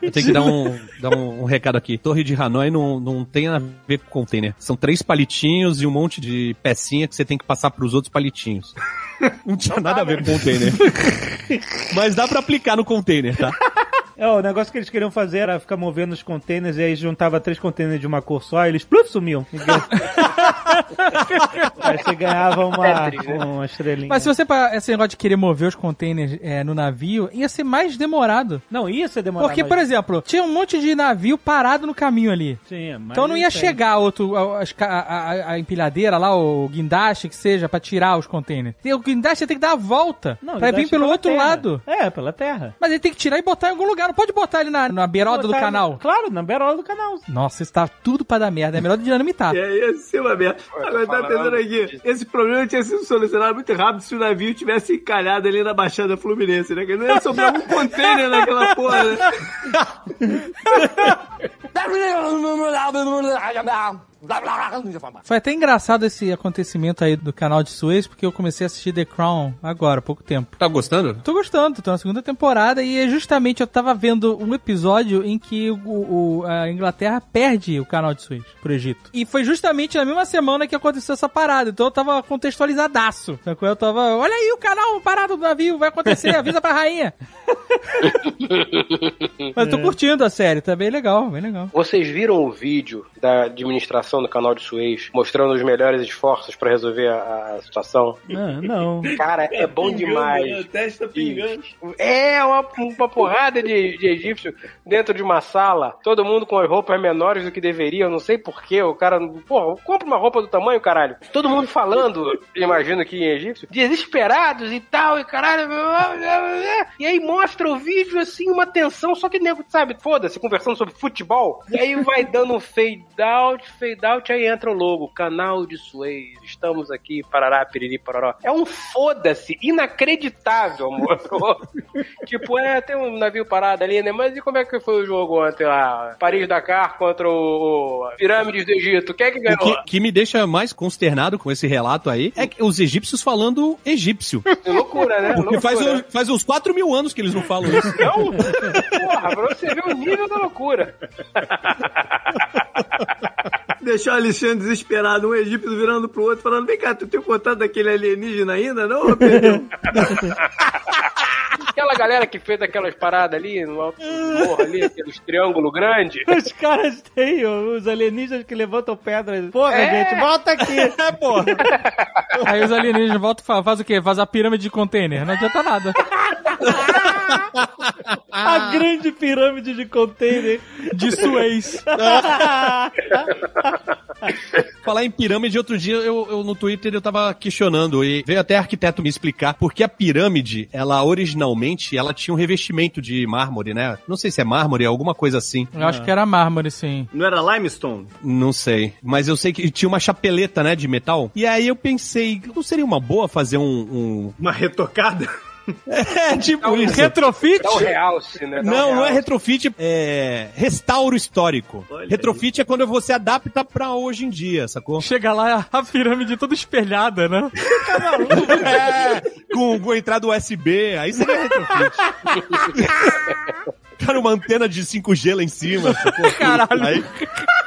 Eu tenho que dar um, dar um, um recado aqui. Torre de Hanoi não, não tem a ver com container. São três palitinhos e um monte de pecinha que você tem que passar pros outros palitinhos. *laughs* Não tinha nada a ver com container. Mas dá pra aplicar no container, tá? É, o negócio que eles queriam fazer era ficar movendo os containers e aí juntava três containers de uma cor só e eles pluf, sumiam. *laughs* *laughs* aí você ganhava uma, Tetris, né? uma estrelinha. Mas se você, esse negócio de querer mover os containers é, no navio, ia ser mais demorado. Não, ia ser demorado. Porque, por exemplo, tinha um monte de navio parado no caminho ali. Sim, mas Então não ia chegar outro, a, a- a- a empilhadeira lá, o guindaste que seja, pra tirar os containers. E o guindaste tem que dar a volta Não, pra vir pelo outro terra. lado. É, pela terra. Mas ele tem que tirar e botar em algum lugar. Não pode botar ele na, na beiroda do canal. Claro, na beirola do canal. Nossa, isso tá tudo pra dar merda. É melhor dinamitar. Aí ia ser uma merda. Agora tá pensando aqui, esse problema tinha sido solucionado muito rápido se o navio tivesse encalhado ali na Baixada Fluminense, né? Que não ia sobrar um container naquela porra, né? *laughs* *laughs* *laughs* Foi até engraçado esse acontecimento aí do canal de Suez, porque eu comecei a assistir The Crown agora, há pouco tempo. Tá gostando? Tô gostando, tô na segunda temporada e é justamente eu tava vendo um episódio em que o, o- a Inglaterra perde o canal de Suez pro Egito. E foi justamente na mesma semana que aconteceu essa parada, então eu tava contextualizadaço. Sacou? Eu tava, olha aí o canal parado do navio, vai acontecer, avisa pra rainha. *laughs* Mas eu tô curtindo a série, tá bem legal, bem legal. Vocês viram o vídeo da administração do canal de Suez mostrando os melhores esforços pra resolver a, a situação? Não, não. Cara, é bom Pingando, demais. né? O teste tá pingando. É, uma, uma porrada de, de egípcio dentro de uma sala, todo mundo com as roupas menores do que deveria, eu não sei porquê, o cara, porra, compra uma roupa do tamanho, caralho. Todo mundo falando, imagino que em egípcio, desesperados e tal, e caralho, e aí mostra o vídeo assim, uma tensão, só que nego, sabe, foda-se, conversando sobre futebol, e aí vai dando um fade out, fade out, aí entra o logo, canal de Suez, estamos aqui, parará, piriri, parará. É um foda-se, inacreditável, amor. *laughs* tipo, é, tem um navio parado ali, né? Mas e como é que foi o jogo ontem lá? Paris-Dakar contra o, Pirâmides do Egito. Quem é que ganhou? que, que me deixa mais consternado com esse relato aí é que os egípcios falando egípcio. *laughs* Que loucura, né? *laughs* Porque Loucura. faz, o- faz uns 4 mil anos que eles não falam isso. Não? Porra, pra você ver o nível da loucura. Deixar o Alexandre desesperado, um egípcio virando pro outro, falando: Vem cá, tu tem contato daquele alienígena ainda? Não? *laughs* Aquela galera que fez aquelas paradas ali, no alto do morro ali, aqueles triângulos grandes. *laughs* Os caras têm os alienígenas que levantam pedras. Porra, É. gente, volta aqui. *laughs* É, porra. Aí os alienígenas voltam e falam, faz o quê? Faz a pirâmide de container. Não adianta nada. *laughs* A grande pirâmide de container. De Suez. *laughs* Falar em pirâmide, outro dia eu, eu no Twitter eu tava questionando e veio até arquiteto me explicar porque a pirâmide, ela originalmente, ela tinha um revestimento de mármore, né? Não sei se é mármore, alguma coisa assim. Eu acho que era mármore, sim. Não era limestone? Não sei. Mas eu sei que tinha uma chapeleta, né, de metal. E aí eu pensei, não seria uma boa fazer um... um... Uma retocada? É, tipo isso. Retrofit? Dá um realce, né? Dá um Não, não é retrofit, é restauro histórico. Olha retrofit é quando você adapta pra hoje em dia, sacou? Chega lá, a pirâmide toda espelhada, né? *laughs* É, com, com entrada USB, aí seria retrofit. *laughs* Cara, uma antena de 5G lá em cima. sacou? *laughs* Caralho. Aí,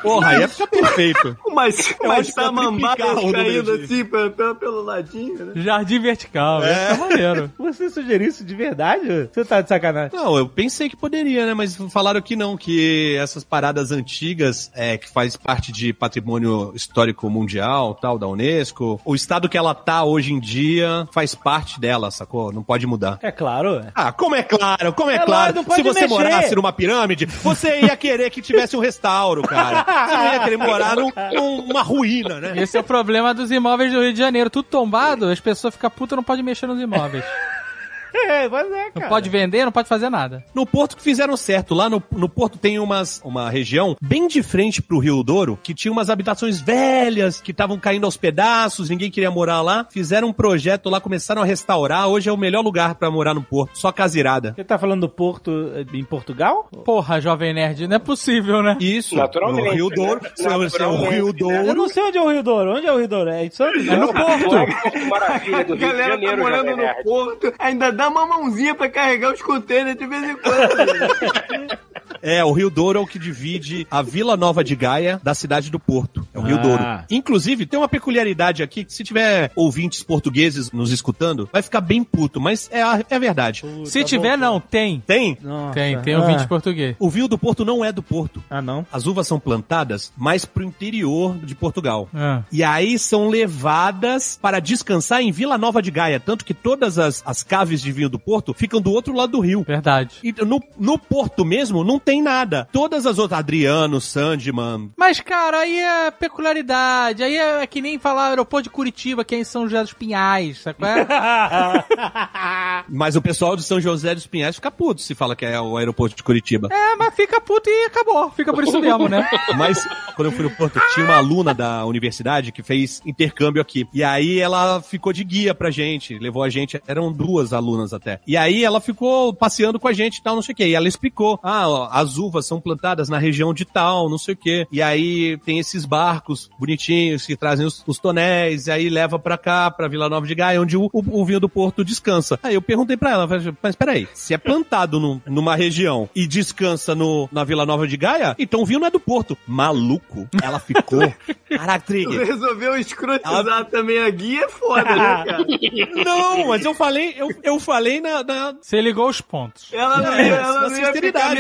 porra, aí ia ficar perfeito. *laughs* É samambadas triplicar o número caindo assim pelo, pelo, ladinho, né? Jardim vertical. É. Tá maneiro. *laughs* Você sugeriu isso de verdade? Você tá de sacanagem? Não, eu pensei que poderia, né? Mas falaram que não, que essas paradas antigas, é, que faz parte de patrimônio histórico mundial, tal, da Unesco, o estado que ela tá hoje em dia faz parte dela, sacou? Não pode mudar. É claro. Ah, como é claro, como é, É claro. pode Se você mexer. Morasse numa pirâmide, você ia querer que tivesse um restauro, cara. Você não ia querer morar num- numa ruína, né? Esse é o problema dos imóveis do Rio de Janeiro. Tudo tombado, as pessoas ficam putas não podem mexer nos imóveis. *laughs* É, mas é, Não cara. pode vender, não pode fazer nada. No Porto que fizeram certo. Lá no, no Porto tem umas, uma região bem de frente pro Rio Douro, que tinha umas habitações velhas, que estavam caindo aos pedaços, ninguém queria morar lá. Fizeram um projeto lá, começaram a restaurar. Hoje é o melhor lugar pra morar no Porto. Só caseirada. Você tá falando do Porto eh, em Portugal? Porra, Jovem Nerd, não é possível, né? Isso. Naturalmente, O Rio né? Douro. Se é o- é Rio Eu Douro. não sei onde é o Rio Douro. Onde é o Rio Douro? É Santos? É no Porto. Porto Maravilha do A Rio de galera tá Janeiro, morando Jovem no porto, ainda dá uma mãozinha pra carregar os containers de vez em quando. *laughs* É, o Rio Douro é o que divide a Vila Nova de Gaia da cidade do Porto. É o Rio Ah. Douro. Inclusive, tem uma peculiaridade aqui que se tiver ouvintes portugueses nos escutando, vai ficar bem puto, mas é a, é a verdade. Se tiver, não, tem. Tem? Nossa. Tem, tem ah. ouvinte português. O vinho do Porto não é do Porto. Ah, não? As uvas são plantadas mais pro interior de Portugal. Ah. E aí são levadas para descansar em Vila Nova de Gaia. Tanto que todas as, as caves de vinho do Porto ficam do outro lado do rio. Verdade. E no, no Porto mesmo não tem nada. Todas as outras, Adriano, Sandman, Mas, cara, aí é peculiaridade. Aí é que nem falar aeroporto de Curitiba, que é em São José dos Pinhais, sabe qual é? *laughs* Mas o pessoal de São José dos Pinhais fica puto se fala que é o aeroporto de Curitiba. é, mas fica puto e acabou. Fica por isso mesmo, né? *laughs* Mas quando eu fui no Porto, tinha uma aluna da universidade que fez intercâmbio aqui. E aí ela ficou de guia pra gente, levou a gente, eram duas alunas até. E aí ela ficou passeando com a gente e tal, não sei o quê. E ela explicou: ah, as uvas são plantadas na região de tal, não sei o quê. E aí tem esses barcos bonitinhos que trazem os, os tonéis, e aí leva pra cá, pra Vila Nova de Gaia, onde o, o, o vinho do Porto descansa. Aí eu perguntei pra ela, mas peraí, se é plantado num- numa região e descansa no, na Vila Nova de Gaia, então o vinho não é do Porto. Maluco, ela ficou. *laughs* Caraca, Trigger. Resolveu escrotizar também a guia, é foda, né, *laughs* cara? Não, mas eu falei, eu, eu falei na, na- Você ligou os pontos. Ela não, É, ia, ela na não ia ficar sinceridade.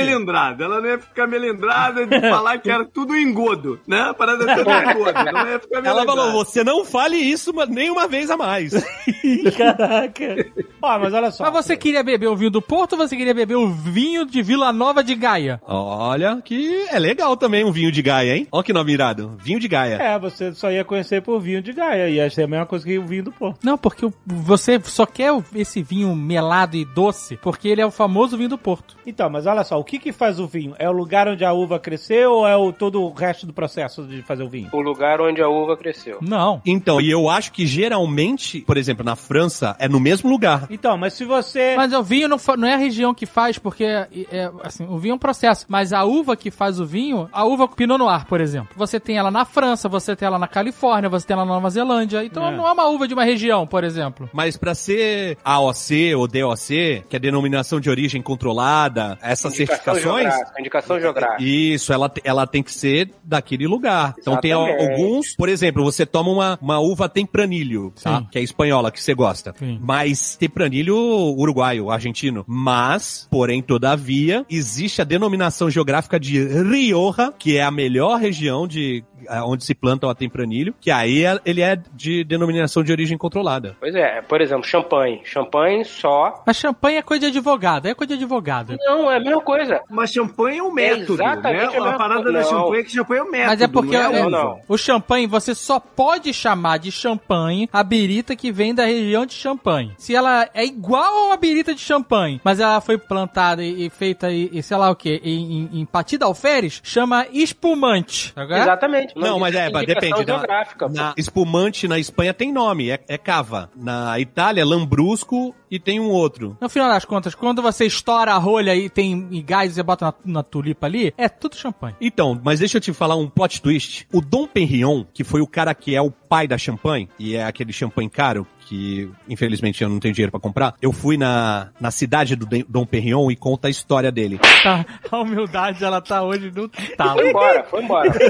Melindrada. Ela não ia ficar melindrada de *laughs* falar que era tudo engodo, né? A parada é tudo engodo. Ela não ia ficar melindrada. Ela falou, você não fale isso ma- nem uma vez a mais. *laughs* Caraca. Ó, mas olha só. Mas você queria beber o vinho do Porto ou você queria beber o vinho de Vila Nova de Gaia? Olha que é legal também um vinho de Gaia, hein? Olha que nome irado. Vinho de Gaia. É, você só ia conhecer por vinho de Gaia. Ia ser a mesma coisa que o vinho do Porto. Não, porque você só quer esse vinho melado e doce porque ele é o famoso vinho do Porto. Então, mas olha só, o que que faz o vinho? É o lugar onde a uva cresceu ou é o, todo o resto do processo de fazer o vinho? O lugar onde a uva cresceu. Não. Então, e eu acho que geralmente, por exemplo, na França, é no mesmo lugar. Então, mas se você... Mas o vinho não, não é a região que faz, porque é, é, assim, o vinho é um processo. Mas a uva que faz o vinho, a uva Pinot Noir, por exemplo, você tem ela na França, você tem ela na Califórnia, você tem ela na Nova Zelândia. Então É. não é uma uva de uma região, por exemplo. Mas pra ser AOC ou DOC, que é denominação de origem controlada, essas certificações, geográfica, Indicação geográfica. Isso, ela, ela tem que ser daquele lugar. Então tem al- Exatamente. alguns, por exemplo, você toma uma, uma uva tempranilho, tá? Sim. Que é espanhola, que você gosta. Sim. Mas tempranilho uruguaio, argentino. Mas, porém, todavia, existe a denominação geográfica de Rioja, que é a melhor região de onde se planta o tempranilho, que aí é- ele é de denominação de origem controlada. Pois é, por exemplo, champanhe. Champanhe só. Mas champanhe é coisa de advogado, é coisa de advogado. Não, é a mesma coisa. Mas champanhe é um método, exatamente né? a A parada coisa. da champanhe é que champanhe é um método, Mas é porque não é não, uva. não. o champanhe, você só pode chamar de champanhe a birita que vem da região de champanhe. Se ela é igual a uma birita de champanhe, mas ela foi plantada e, e feita, e, e sei lá o que, em, em, em Patida Alferes, chama espumante. Tá? Exatamente. Não, mas é, indicação depende. Na, geográfica. na espumante na Espanha tem nome, é, é cava. Na Itália, lambrusco e tem um outro. No final das contas, quando você estoura a rolha e tem e gás e você bota na, na tulipa ali, é tudo champanhe. Então, mas deixa eu te falar um plot twist. O Dom Perignon, que foi o cara que é o pai da champanhe, e é aquele champanhe caro, que infelizmente eu não tenho dinheiro pra comprar, eu fui na, na cidade do Dom Perignon e conta a história dele. Tá, a humildade, ela tá hoje no talo. Foi embora, foi embora. *laughs*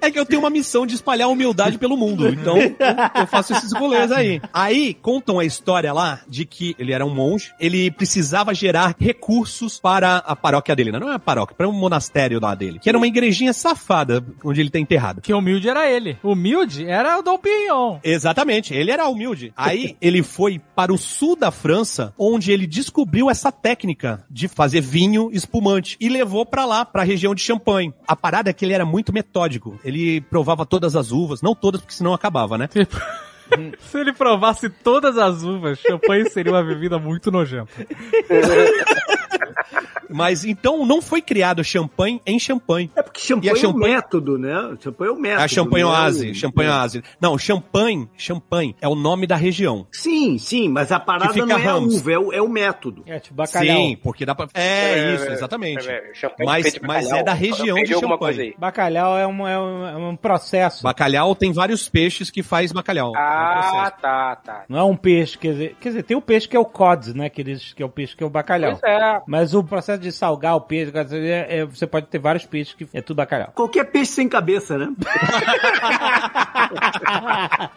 É que eu tenho uma missão de espalhar humildade pelo mundo, então eu faço esses rolês aí. Aí contam a história lá de que ele era um monge, ele precisava gerar recursos para a paróquia dele, não é a paróquia, para um monastério lá dele, que era uma igrejinha safada onde ele tá enterrado. Que humilde era ele. Humilde era o Dom Pignon. Exatamente, ele era humilde. Aí ele foi para o sul da França, onde ele descobriu essa técnica de fazer vinho espumante e levou pra lá, pra região de Champagne. A parada é que ele era muito metódico. Ele provava todas as uvas, não todas, porque senão acabava, né? *laughs* Se ele provasse todas as uvas, champanhe seria uma bebida muito nojenta. *laughs* Mas então não foi criado champanhe em champanhe. É porque champanhe, E a champanhe- é o método, né? Champanhe é o método. A champanhe não é oase, o- champanhe oase. Não, champanhe, champanhe é o nome da região. Sim, sim, mas a parada fica não é a uva, é o, é o método. É, tipo bacalhau. Sim, porque dá pra... É, isso, exatamente. é, Mas, mas é da região de champanhe. coisa aí. Bacalhau é um, é um, é um processo. Bacalhau tem vários peixes que faz bacalhau. É um Ah, processo. tá, tá. Não é um peixe, quer dizer, quer dizer, tem o peixe que é o cod, né? Que, eles, que é o peixe que é o bacalhau. Pois é. Mas o processo de salgar o peixe, é- é- você pode ter vários peixes que é tudo bacalhau. Qualquer peixe sem cabeça, né? *laughs*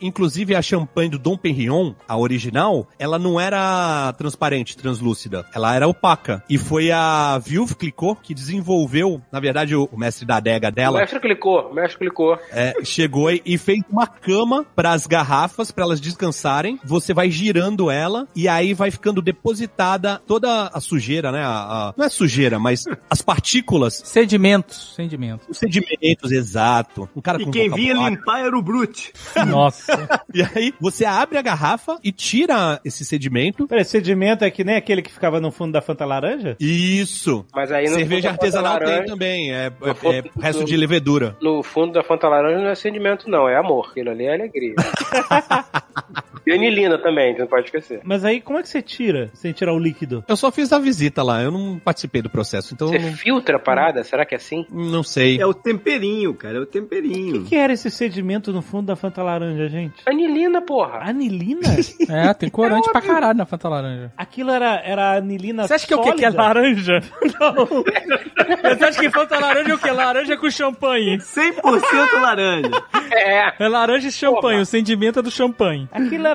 Inclusive a champanhe do Dom Perignon, a original, ela não era transparente, translúcida. Ela era opaca. E foi a Vilve Clicquot que desenvolveu, na verdade, o, o mestre da adega O dela, mestre clicou, o mestre clicou. é, chegou e, e fez uma cama para as garrafas, para elas descansarem. Você vai girando ela e aí vai ficando depositada toda a sujeira, né? A- a- não é sujeira, mas *laughs* as partículas, Sedimentos, sedimentos. os sedimentos, exato. Um cara E com quem vinha limpar era o Brute. Nossa. *laughs* E aí você abre a garrafa e tira esse sedimento. Peraí, sedimento é que nem aquele que ficava no fundo da Fanta Laranja? Isso. Mas aí Cerveja artesanal tem também. É, é- é resto de levedura. No fundo da Fanta Laranja não é sentimento, não, é amor. Aquilo ali é alegria. *laughs* e anilina também, não pode esquecer. Mas aí como é que você tira, sem tirar o líquido? Eu só fiz a visita lá, eu não participei do processo, então Você não, filtra a parada? Será que é assim? não sei. É o temperinho, cara, é o O temperinho. que, que era esse sedimento no fundo da Fanta Laranja, gente? Anilina, porra. Anilina? *laughs* É, tem corante pra caralho na Fanta Laranja. Aquilo era, era anilina Você acha que é o quê? Que é laranja? *laughs* Não. Você acha que Fanta Laranja é o quê? Laranja com champanhe. 100% laranja. É. É laranja e champanhe, Porra. o sedimento é do champanhe. Aquilo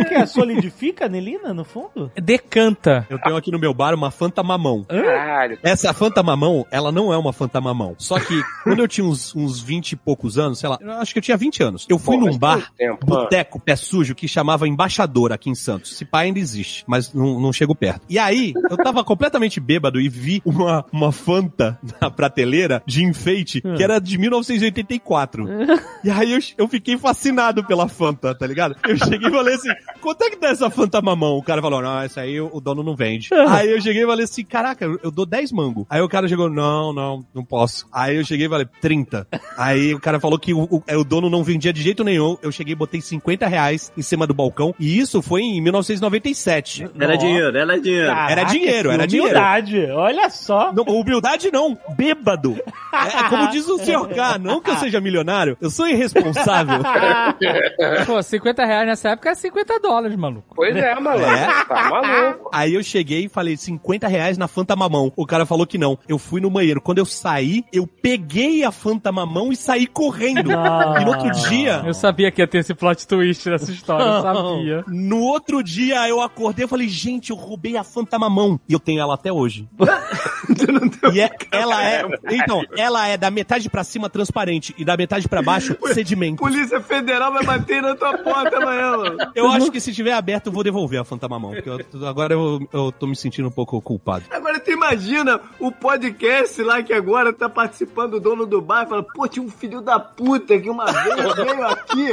o que? Solidifica a anilina no fundo? Decanta. Eu tenho aqui no meu bar uma Fanta Mamão. Caralho. Essa Fanta Mamão, ela não é uma Fanta Mamão. Só que *laughs* quando eu tinha uns, uns 20 e poucos anos, sei lá, eu acho que eu tinha 20 anos, eu fui Pô, num bar, boteco, pé sujo, que chamava Embaixador aqui em Santos. Esse pai ainda existe, mas não, não chego perto. E aí, eu tava completamente bêbado e vi uma, uma Fanta na prateleira de enfeite que era de 1984. *laughs* E aí eu, eu fiquei fascinado pela Fanta, tá ligado? Eu cheguei e falei assim, quanto é que dá essa Fanta mamão? O cara falou, não, essa aí o dono não vende. Aí eu cheguei e falei assim, caraca, eu, dou 10 mango. Aí o cara chegou, não, não, não posso. Aí eu cheguei e falei, 30. Aí o cara falou que o, o, o dono não vendia de jeito nenhum. Eu cheguei e botei 50 reais em cima do balcão. E isso foi em 1997. Era dinheiro, era dinheiro. Era dinheiro, era dinheiro. humildade. Olha só. Não, humildade não, bêbado. É, como diz o Sr. K, não que eu seja milionário, eu sou irresponsável. *laughs* Pô, 50 reais nessa época é 50 dólares, maluco. Pois é, maluco. É? Tá maluco. Aí eu cheguei e falei 50 reais na Fanta Mamão. O cara falou que não. Eu fui no banheiro. Quando eu saí, eu peguei a Fanta Mamão e saí correndo. Não. E no outro dia, Eu sabia que ia ter esse plot twist nessa história, eu sabia. no outro dia eu acordei e falei, gente, eu roubei a Fanta Mamão. E eu tenho ela até hoje. *laughs* e é, ela é, então, ela é da metade pra cima transparente e da metade pra baixo sedimento. Polícia Federal vai bater na tua porta amanhã. Eu acho que se tiver aberto eu vou devolver a Fanta Mamão, porque eu- agora eu, eu tô me sentindo um pouco culpado. Agora tu imagina o podcast lá que agora tá participando o dono do bar e fala, pô, tinha um filho da puta que uma vez veio aqui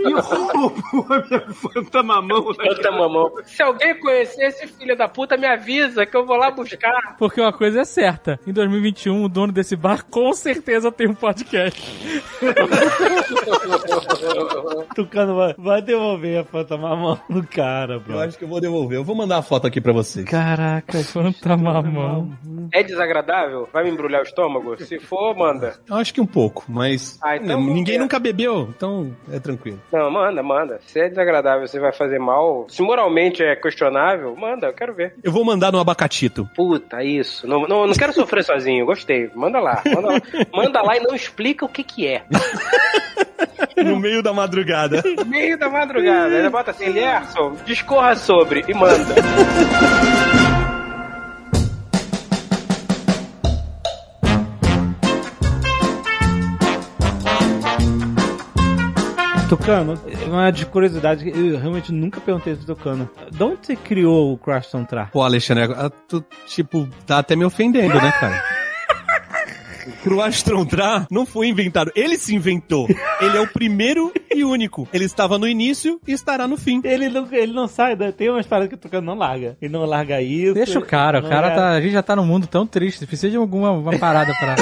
e roubou a minha Fanta Mamão. né? Fanta mamão. Se alguém conhecer esse filho da puta, me avisa que eu vou lá buscar. Porque uma coisa é certa, em 2021 o dono desse bar com certeza tem um podcast. *laughs* Tucano vai, vai devolver a Fanta Mamão no cara, Eu bro. acho que eu vou devolver. Eu vou mandar a foto aqui pra vocês. Caraca, Fanta mamão. É desagradável? Vai me embrulhar o estômago? Se for, manda. Eu acho que um pouco, mas Ah, então ninguém vamos ver. nunca bebeu, então é tranquilo. Não, manda, manda. Se é desagradável, você vai fazer mal. Se moralmente é questionável, manda, eu quero ver. Eu vou mandar no abacatito. Puta, isso. Não, não, não quero sofrer sozinho, gostei. Manda lá, manda lá. *laughs* Manda lá e não explica o que que é. *laughs* *laughs* no meio da madrugada. No meio da madrugada. Ainda bota assim, Lerson, discorra sobre e manda. Tucano, uma de curiosidade, eu realmente nunca perguntei do Tucano. De onde você criou o Crash Tra? Pô, Alexandre, tu, tipo, tá até me ofendendo, né, cara? Pro Astrontrar não foi inventado. Ele se inventou. Ele é o primeiro e único. Ele estava no início e estará no fim. Ele não, ele não sai, né? tem umas paradas que o Tucano não larga. Ele não larga isso. Deixa o cara, o cara é- tá. A gente já tá num mundo tão triste, precisa de alguma uma parada pra,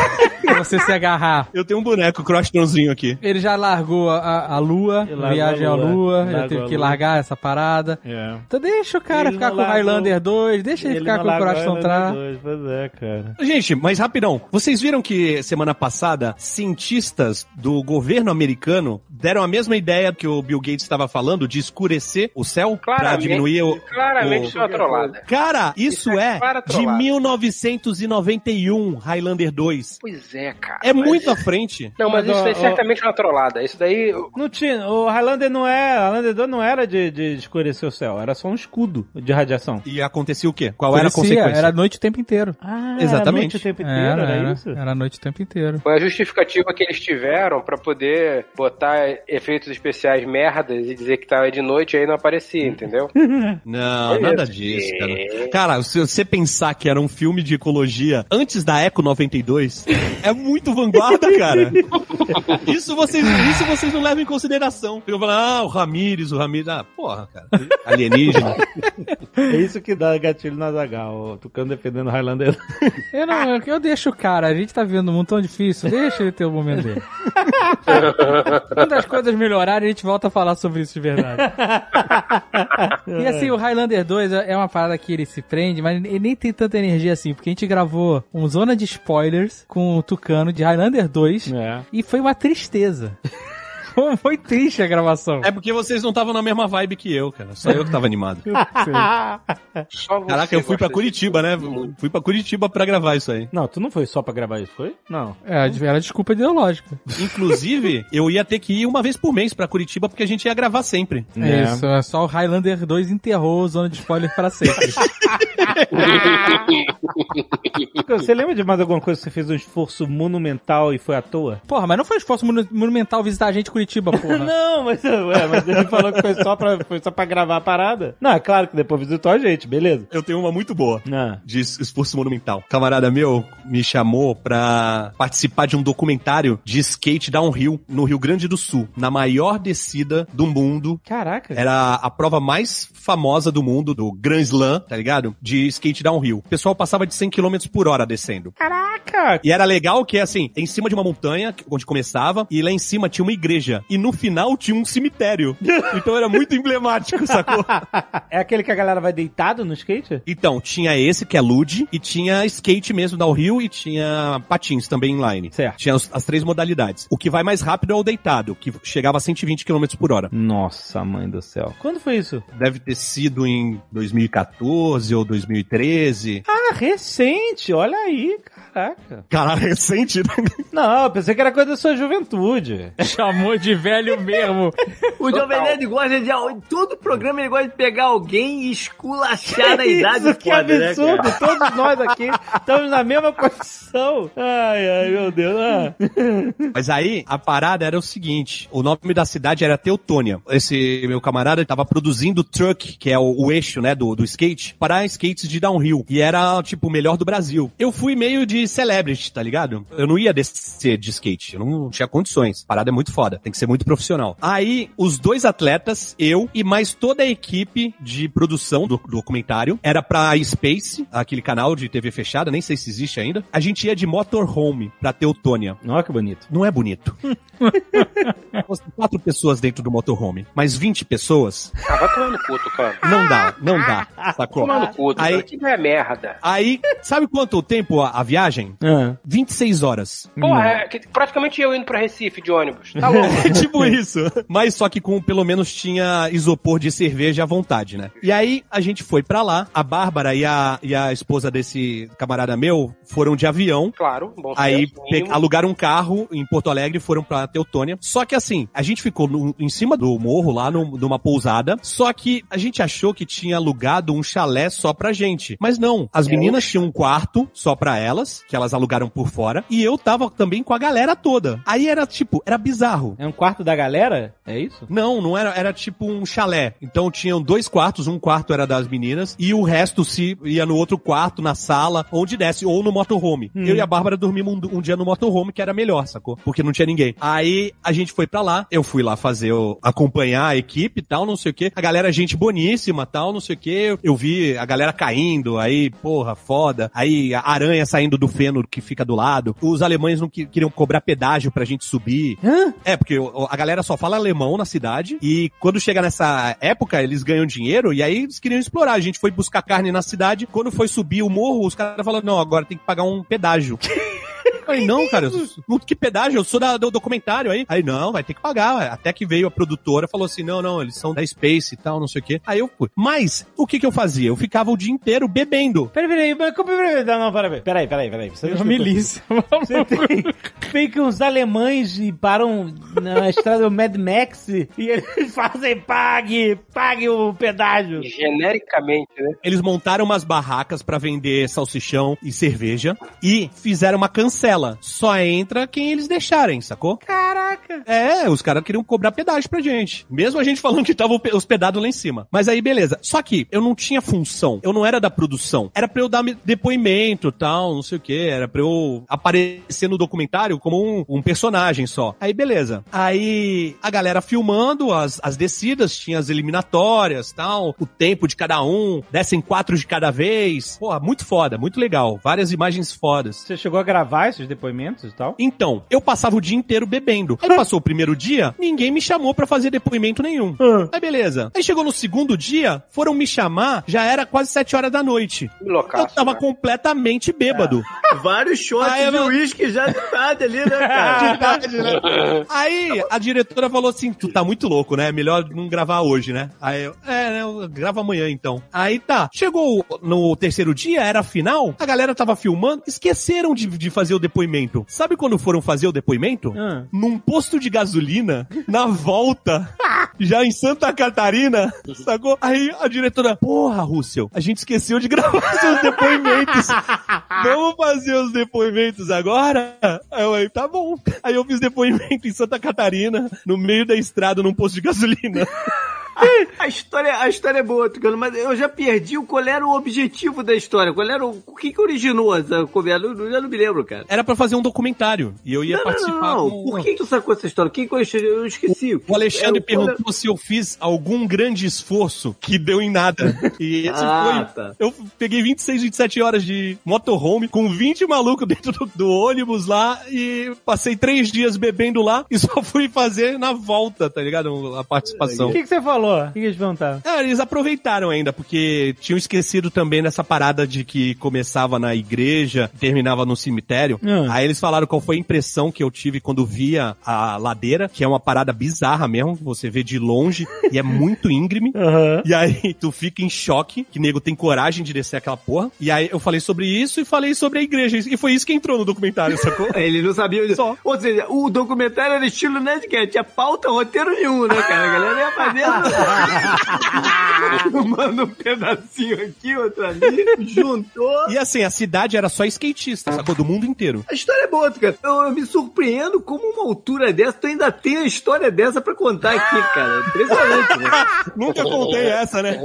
você se agarrar. Eu tenho um boneco Crosstronzinho aqui. Ele já largou a, a- a lua, Ele viagem à lua, lua, já teve que lua. largar essa parada. É. Então deixa o cara Ele ficar com o Highlander 2, deixa ele, ficar não com o. 2, Pois é, cara. Gente, mas rapidão, vocês viram que semana passada cientistas do governo americano deram a mesma ideia que o Bill Gates estava falando de escurecer o céu pra Claramente, diminuir o. claramente o- é uma trollada. Cara, isso, Isso é é, de trollada. 1991, Highlander 2. Pois é, cara. É mas- muito à frente. Não, mas, Mas, isso ó, daí ó- certamente é uma trollada. Isso daí. Não tinha, o Highlander não é, Highlander 2 não era de, de escurecer o céu, era só um escudo de radiação. E acontecia o quê? Qual era a consequência? Era noite o tempo inteiro. Ah, Exatamente. Era noite o tempo inteiro, Era, era, era, isso? era a noite o tempo inteiro. Foi a justificativa que eles tiveram pra poder botar efeitos especiais merdas e dizer que tava de noite e aí não aparecia, *laughs* entendeu? Não, Foi nada isso. disso, cara. Cara, se você pensar que era um filme de ecologia antes da Eco 92, é muito vanguarda, cara. *laughs* Isso vocês, isso vocês não levam em consideração. Ficam falando, ah, o Ramires, o Ramires, ah, porra, cara. Alienígena. *laughs* É isso que dá gatilho na Zagal, o Tucano defendendo o Highlander. Eu, não, eu, eu deixo o cara, a gente tá vendo um mundo tão difícil, deixa ele ter o momento dele. *laughs* Quando as coisas melhorarem, a gente volta a falar sobre isso de verdade. E assim, o Highlander 2 é uma parada que ele se prende, mas ele nem tem tanta energia assim, porque a gente gravou um zona de spoilers com o Tucano de Highlander 2 É. e foi uma tristeza. Foi triste a gravação. É porque vocês não estavam na mesma vibe que eu, cara. Só eu que tava animado. Caraca, eu fui pra Curitiba, né? Fui pra Curitiba pra gravar isso aí. Não, tu não foi só pra gravar isso, foi? Não. É, era desculpa ideológica. Inclusive, eu ia ter que ir uma vez por mês pra Curitiba porque a gente ia gravar sempre. É. Isso, é só o Highlander 2 enterrou o zona de spoiler pra sempre. *laughs* *laughs* Você lembra de mais alguma coisa que você fez um esforço monumental e foi à toa? Porra, mas não foi esforço monu- monumental visitar a gente em Curitiba, porra. *laughs* Não, mas, ué, mas ele falou que foi só, pra, foi só pra gravar a parada. Não, é claro que depois visitou a gente, beleza. Eu tenho uma muito boa. Ah. de es- esforço monumental. Camarada meu me chamou pra participar de um documentário de skate downhill no Rio Grande do Sul, na maior descida do mundo. Caraca. Era a prova mais famosa do mundo, do Grand Slam, tá ligado? De skate downhill. O pessoal passava de 100 km por hora descendo. Caraca. E era legal que, assim, em cima de uma montanha, onde começava, e lá em cima tinha uma igreja. E no final tinha um cemitério. *laughs* Então era muito emblemático, sacou? *laughs* É aquele que a galera vai deitado no skate? Então, tinha esse que é Lude, e tinha skate mesmo downhill, e tinha patins também inline. Certo. Tinha as, as três modalidades. O que vai mais rápido é o deitado, que chegava a 120 km por hora. Nossa, mãe do céu. Quando foi isso? Deve ter sido em 2014 ou 2013. Ah, recente. Olha aí, caraca. Caralho, recente, né? Não, eu pensei que era coisa da sua juventude. *laughs* Chamou de velho mesmo. O Jovem Nerd gosta de. Todo programa ele gosta de pegar alguém e esculachar na idade Isso, que foda, né, absurdo. cara? Todos nós aqui estamos na mesma posição. Ai, ai, meu Deus. Ah. Mas aí, a parada era o seguinte: o nome da cidade era Teutônia. Esse meu camarada tava produzindo truck, que é o, o eixo, né, do, do skate, para skates de downhill. E era, tipo, o melhor do Brasil. Eu fui meio de celebrity, tá ligado? Eu não ia descer de skate, eu não tinha condições. A parada é muito foda, tem que ser muito profissional. Aí, os dois atletas, eu e mais toda a equipe de produção do documentário, era pra Space, aquele canal de TV fechada, nem sei se existe ainda. A gente ia de motorhome pra Teutônia. Olha que bonito. Não é bonito. *laughs* Quatro pessoas dentro do motorhome, mas 20 pessoas, Ah, vai tomar no puto, cara. não dá, não dá, sacou? Tomar no puto, Aí- cara. Que não é merda. Aí, sabe quanto tempo a, a viagem? Ah. 26 horas. Porra, é que- praticamente eu indo pra Recife de ônibus. Tá *laughs* louco. É tipo isso. Mas só que com, pelo menos tinha isopor de cerveja à vontade, né? E aí a gente foi pra lá, a Bárbara e a, e a esposa desse camarada meu foram de avião. Claro, bom Aí pe- alugaram um carro em Porto Alegre e foram pra Teutônia. Só que assim, a gente ficou no- em cima do morro lá, num- numa pousada. Só que a gente achou que tinha alugado um chalé só pra gente. gente. Mas não, as meninas tinham um quarto só pra elas, que elas alugaram por fora, e eu tava também com a galera toda. Aí era tipo, era bizarro. É um quarto da galera? É isso? Não, não era, era tipo um chalé. Então tinham dois quartos, um quarto era das meninas e o resto se ia no outro quarto, na sala, onde desce, ou no motorhome. Eu e a Bárbara dormimos um, um dia no motorhome, que era melhor, sacou? Porque não tinha ninguém. Aí a gente foi pra lá, eu fui lá fazer, acompanhar a equipe e tal, não sei o que. A galera, gente boníssima tal, não sei o que. Eu vi a galera caindo, aí, porra, foda. Aí a aranha saindo do feno que fica do lado. Os alemães não que- queriam cobrar pedágio pra gente subir. Hã? É, porque a galera só fala alemão na cidade e quando chega nessa época, eles ganham dinheiro e aí eles queriam explorar. A gente foi buscar carne na cidade. Quando foi subir o morro, os caras falaram, não, agora tem que pagar um pedágio. *laughs* Falei, não, cara, eu que pedágio? Eu sou da- do documentário aí. Aí, não, vai ter que pagar. Até que veio a produtora, falou assim, não, não, eles são da Space e tal, não sei o quê. Aí eu fui. Mas, o que que eu fazia? Eu ficava o dia inteiro bebendo. Peraí, peraí, mas como- peraí, não, não, peraí, peraí, peraí, peraí. Você É milícia. *laughs* Você tem, tem que uns alemães e param na estrada do Mad Max e eles *laughs* fazem pague, pague o pedágio. Genericamente, né? Eles montaram umas barracas pra vender salsichão e cerveja e fizeram uma cancela. Só entra quem eles deixarem, sacou? Caraca. É, os caras queriam cobrar pedágio pra gente. Mesmo a gente falando que tava pe- hospedado lá em cima. Mas aí, beleza. Só que eu não tinha função. Eu não era da produção. Era pra eu dar me- depoimento tal, não sei o que. Era pra eu aparecer no documentário como um, um personagem só. Aí, beleza. Aí, a galera filmando as, as descidas, tinha as eliminatórias tal, o tempo de cada um, descem quatro de cada vez. Pô, muito foda, muito legal. Várias imagens fodas. Você chegou a gravar depoimentos e tal? Então, eu passava o dia inteiro bebendo. Aí passou o primeiro dia, ninguém me chamou pra fazer depoimento nenhum. Ah. Aí beleza. Aí chegou no segundo dia, foram me chamar, já era quase sete horas da noite. Que Eu loucaço, tava né? completamente bêbado. *laughs* Vários shots eu de uísque já de tarde ali, né, *laughs* cara? Aí a diretora falou assim: Tu tá muito louco, né? Melhor não gravar hoje, né? Aí eu, é, né? Eu gravo amanhã então. Aí tá. Chegou no terceiro dia, era a final, a galera tava filmando, esqueceram de, de fazer o depoimento. Sabe quando foram fazer o depoimento? Ah. Num posto de gasolina, na volta, *laughs* já em Santa Catarina, sacou? Aí a diretora, porra, Russell, a gente esqueceu de gravar *laughs* seus depoimentos. *laughs* Vamos fazer os depoimentos agora? Aí eu falei, tá bom. Aí eu fiz depoimento em Santa Catarina, no meio da estrada, num posto de gasolina. *laughs* A história, a história é boa, Tucano, mas eu já perdi qual era o objetivo da história. Qual era o, o que que originou essa conversa? Eu, eu não me lembro, cara. Era pra fazer um documentário. E eu ia Não, participar não, não. com... Por que tu sacou essa história? Quem que eu esqueci? O Alexandre É, qual perguntou se eu fiz algum grande esforço que deu em nada. E esse Ah, foi. tá. Eu peguei 26, 27 horas de motorhome com 20 malucos *laughs* dentro do, do ônibus lá e passei três dias bebendo lá e só fui fazer na volta, tá ligado? A participação. O que, que você falou? O que, que eles perguntaram? É, eles aproveitaram ainda, porque tinham esquecido também dessa parada de que começava na igreja, terminava no cemitério. Hum. Aí eles falaram qual foi a impressão que eu tive quando via a ladeira, que é uma parada bizarra mesmo, você vê de longe e é muito íngreme. *laughs* Aham. E aí tu fica em choque, que nego tem coragem de descer aquela porra. E aí eu falei sobre isso e falei sobre a igreja. E foi isso que entrou no documentário, sacou? *laughs* Ele não sabia disso. Só. Ou seja, o documentário era estilo Nerdcast, tinha pauta, roteiro nenhum, né, cara? A galera ia fazendo. *laughs* Manda um pedacinho aqui, outro ali, juntou. E assim, a cidade era só skatista, sacou? Do mundo inteiro. A história é boa, cara. Eu, eu me surpreendo como uma altura dessa, tu ainda tem a história dessa pra contar aqui, cara. Impressionante, né? *laughs* Nunca contei essa, né?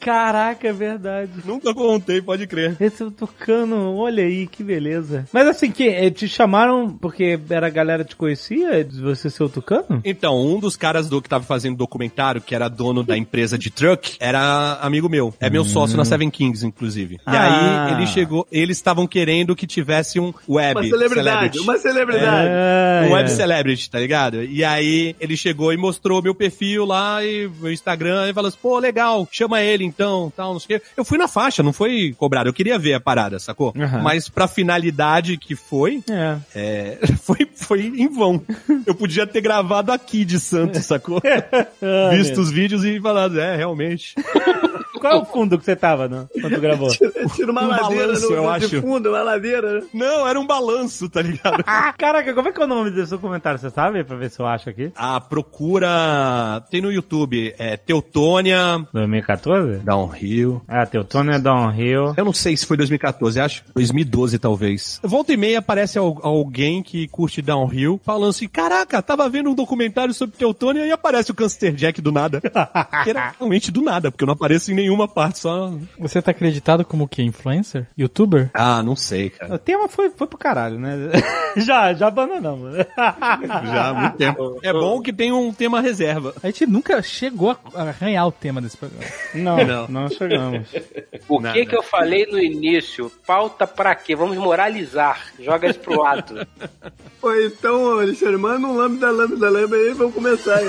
Caraca, é verdade. Nunca contei, pode crer. Esse eu tocando, olha aí, que beleza. Mas assim, que eh, te chamaram porque era a galera que te conhecia, de você ser o Tucano? Então, um dos caras do que tava fazendo documentário, que era dono da empresa de truck, era amigo meu. É meu sócio na Seven Kings, inclusive. E Ah. aí ele chegou, eles estavam querendo que tivesse um web Uma celebridade, celebrity. uma celebridade. Ah, Um é. web celebrity, tá ligado? E aí ele chegou e mostrou meu perfil lá e meu Instagram e falou assim, pô, legal, chama ele então, tal, não sei o quê. Eu fui na faixa, não foi cobrado. Eu queria ver a parada, sacou? Aham. Mas pra finalidade que foi, É. é, *laughs* foi, foi em vão. Eu podia ter gravado aqui de Santos, sacou? Ah, *laughs* Visto os vídeos e falado, é, realmente. *laughs* Qual é o fundo que você tava no, quando tu gravou? *laughs* Tira uma Um ladeira balanço, no, eu de acho. fundo, uma ladeira. né? Não, era um balanço, tá ligado? *laughs* Ah, caraca, como é que é o nome desse documentário? Você sabe? Pra ver se eu acho aqui. A procura. Tem no YouTube. É Teutônia. 2014? Downhill. Ah, Teutônia Downhill. Eu não sei se foi 2014, acho 2012 talvez. Volta e meia aparece al- alguém que curte downhill falando assim: Caraca, tava vendo um documentário sobre Teutônia e aparece o Cancer Jack do nada. que *laughs* era realmente do nada, porque eu não apareço em nenhuma parte, só. Você tá acreditado como o quê? Influencer? Youtuber? Ah, não sei, cara. O tema foi, foi pro caralho, né? *laughs* já, já abandonamos. *laughs* Já há muito tempo. É bom que tem um tema reserva. A gente nunca chegou a arranhar o tema desse programa. Não, Não. não, chegamos. O Nada. que que eu falei no início? Pauta pra quê? Vamos moralizar. Joga isso pro lado. *laughs* Pô, então, Alexandre, manda um lambda, lambda, lambda aí, vamos começar aí.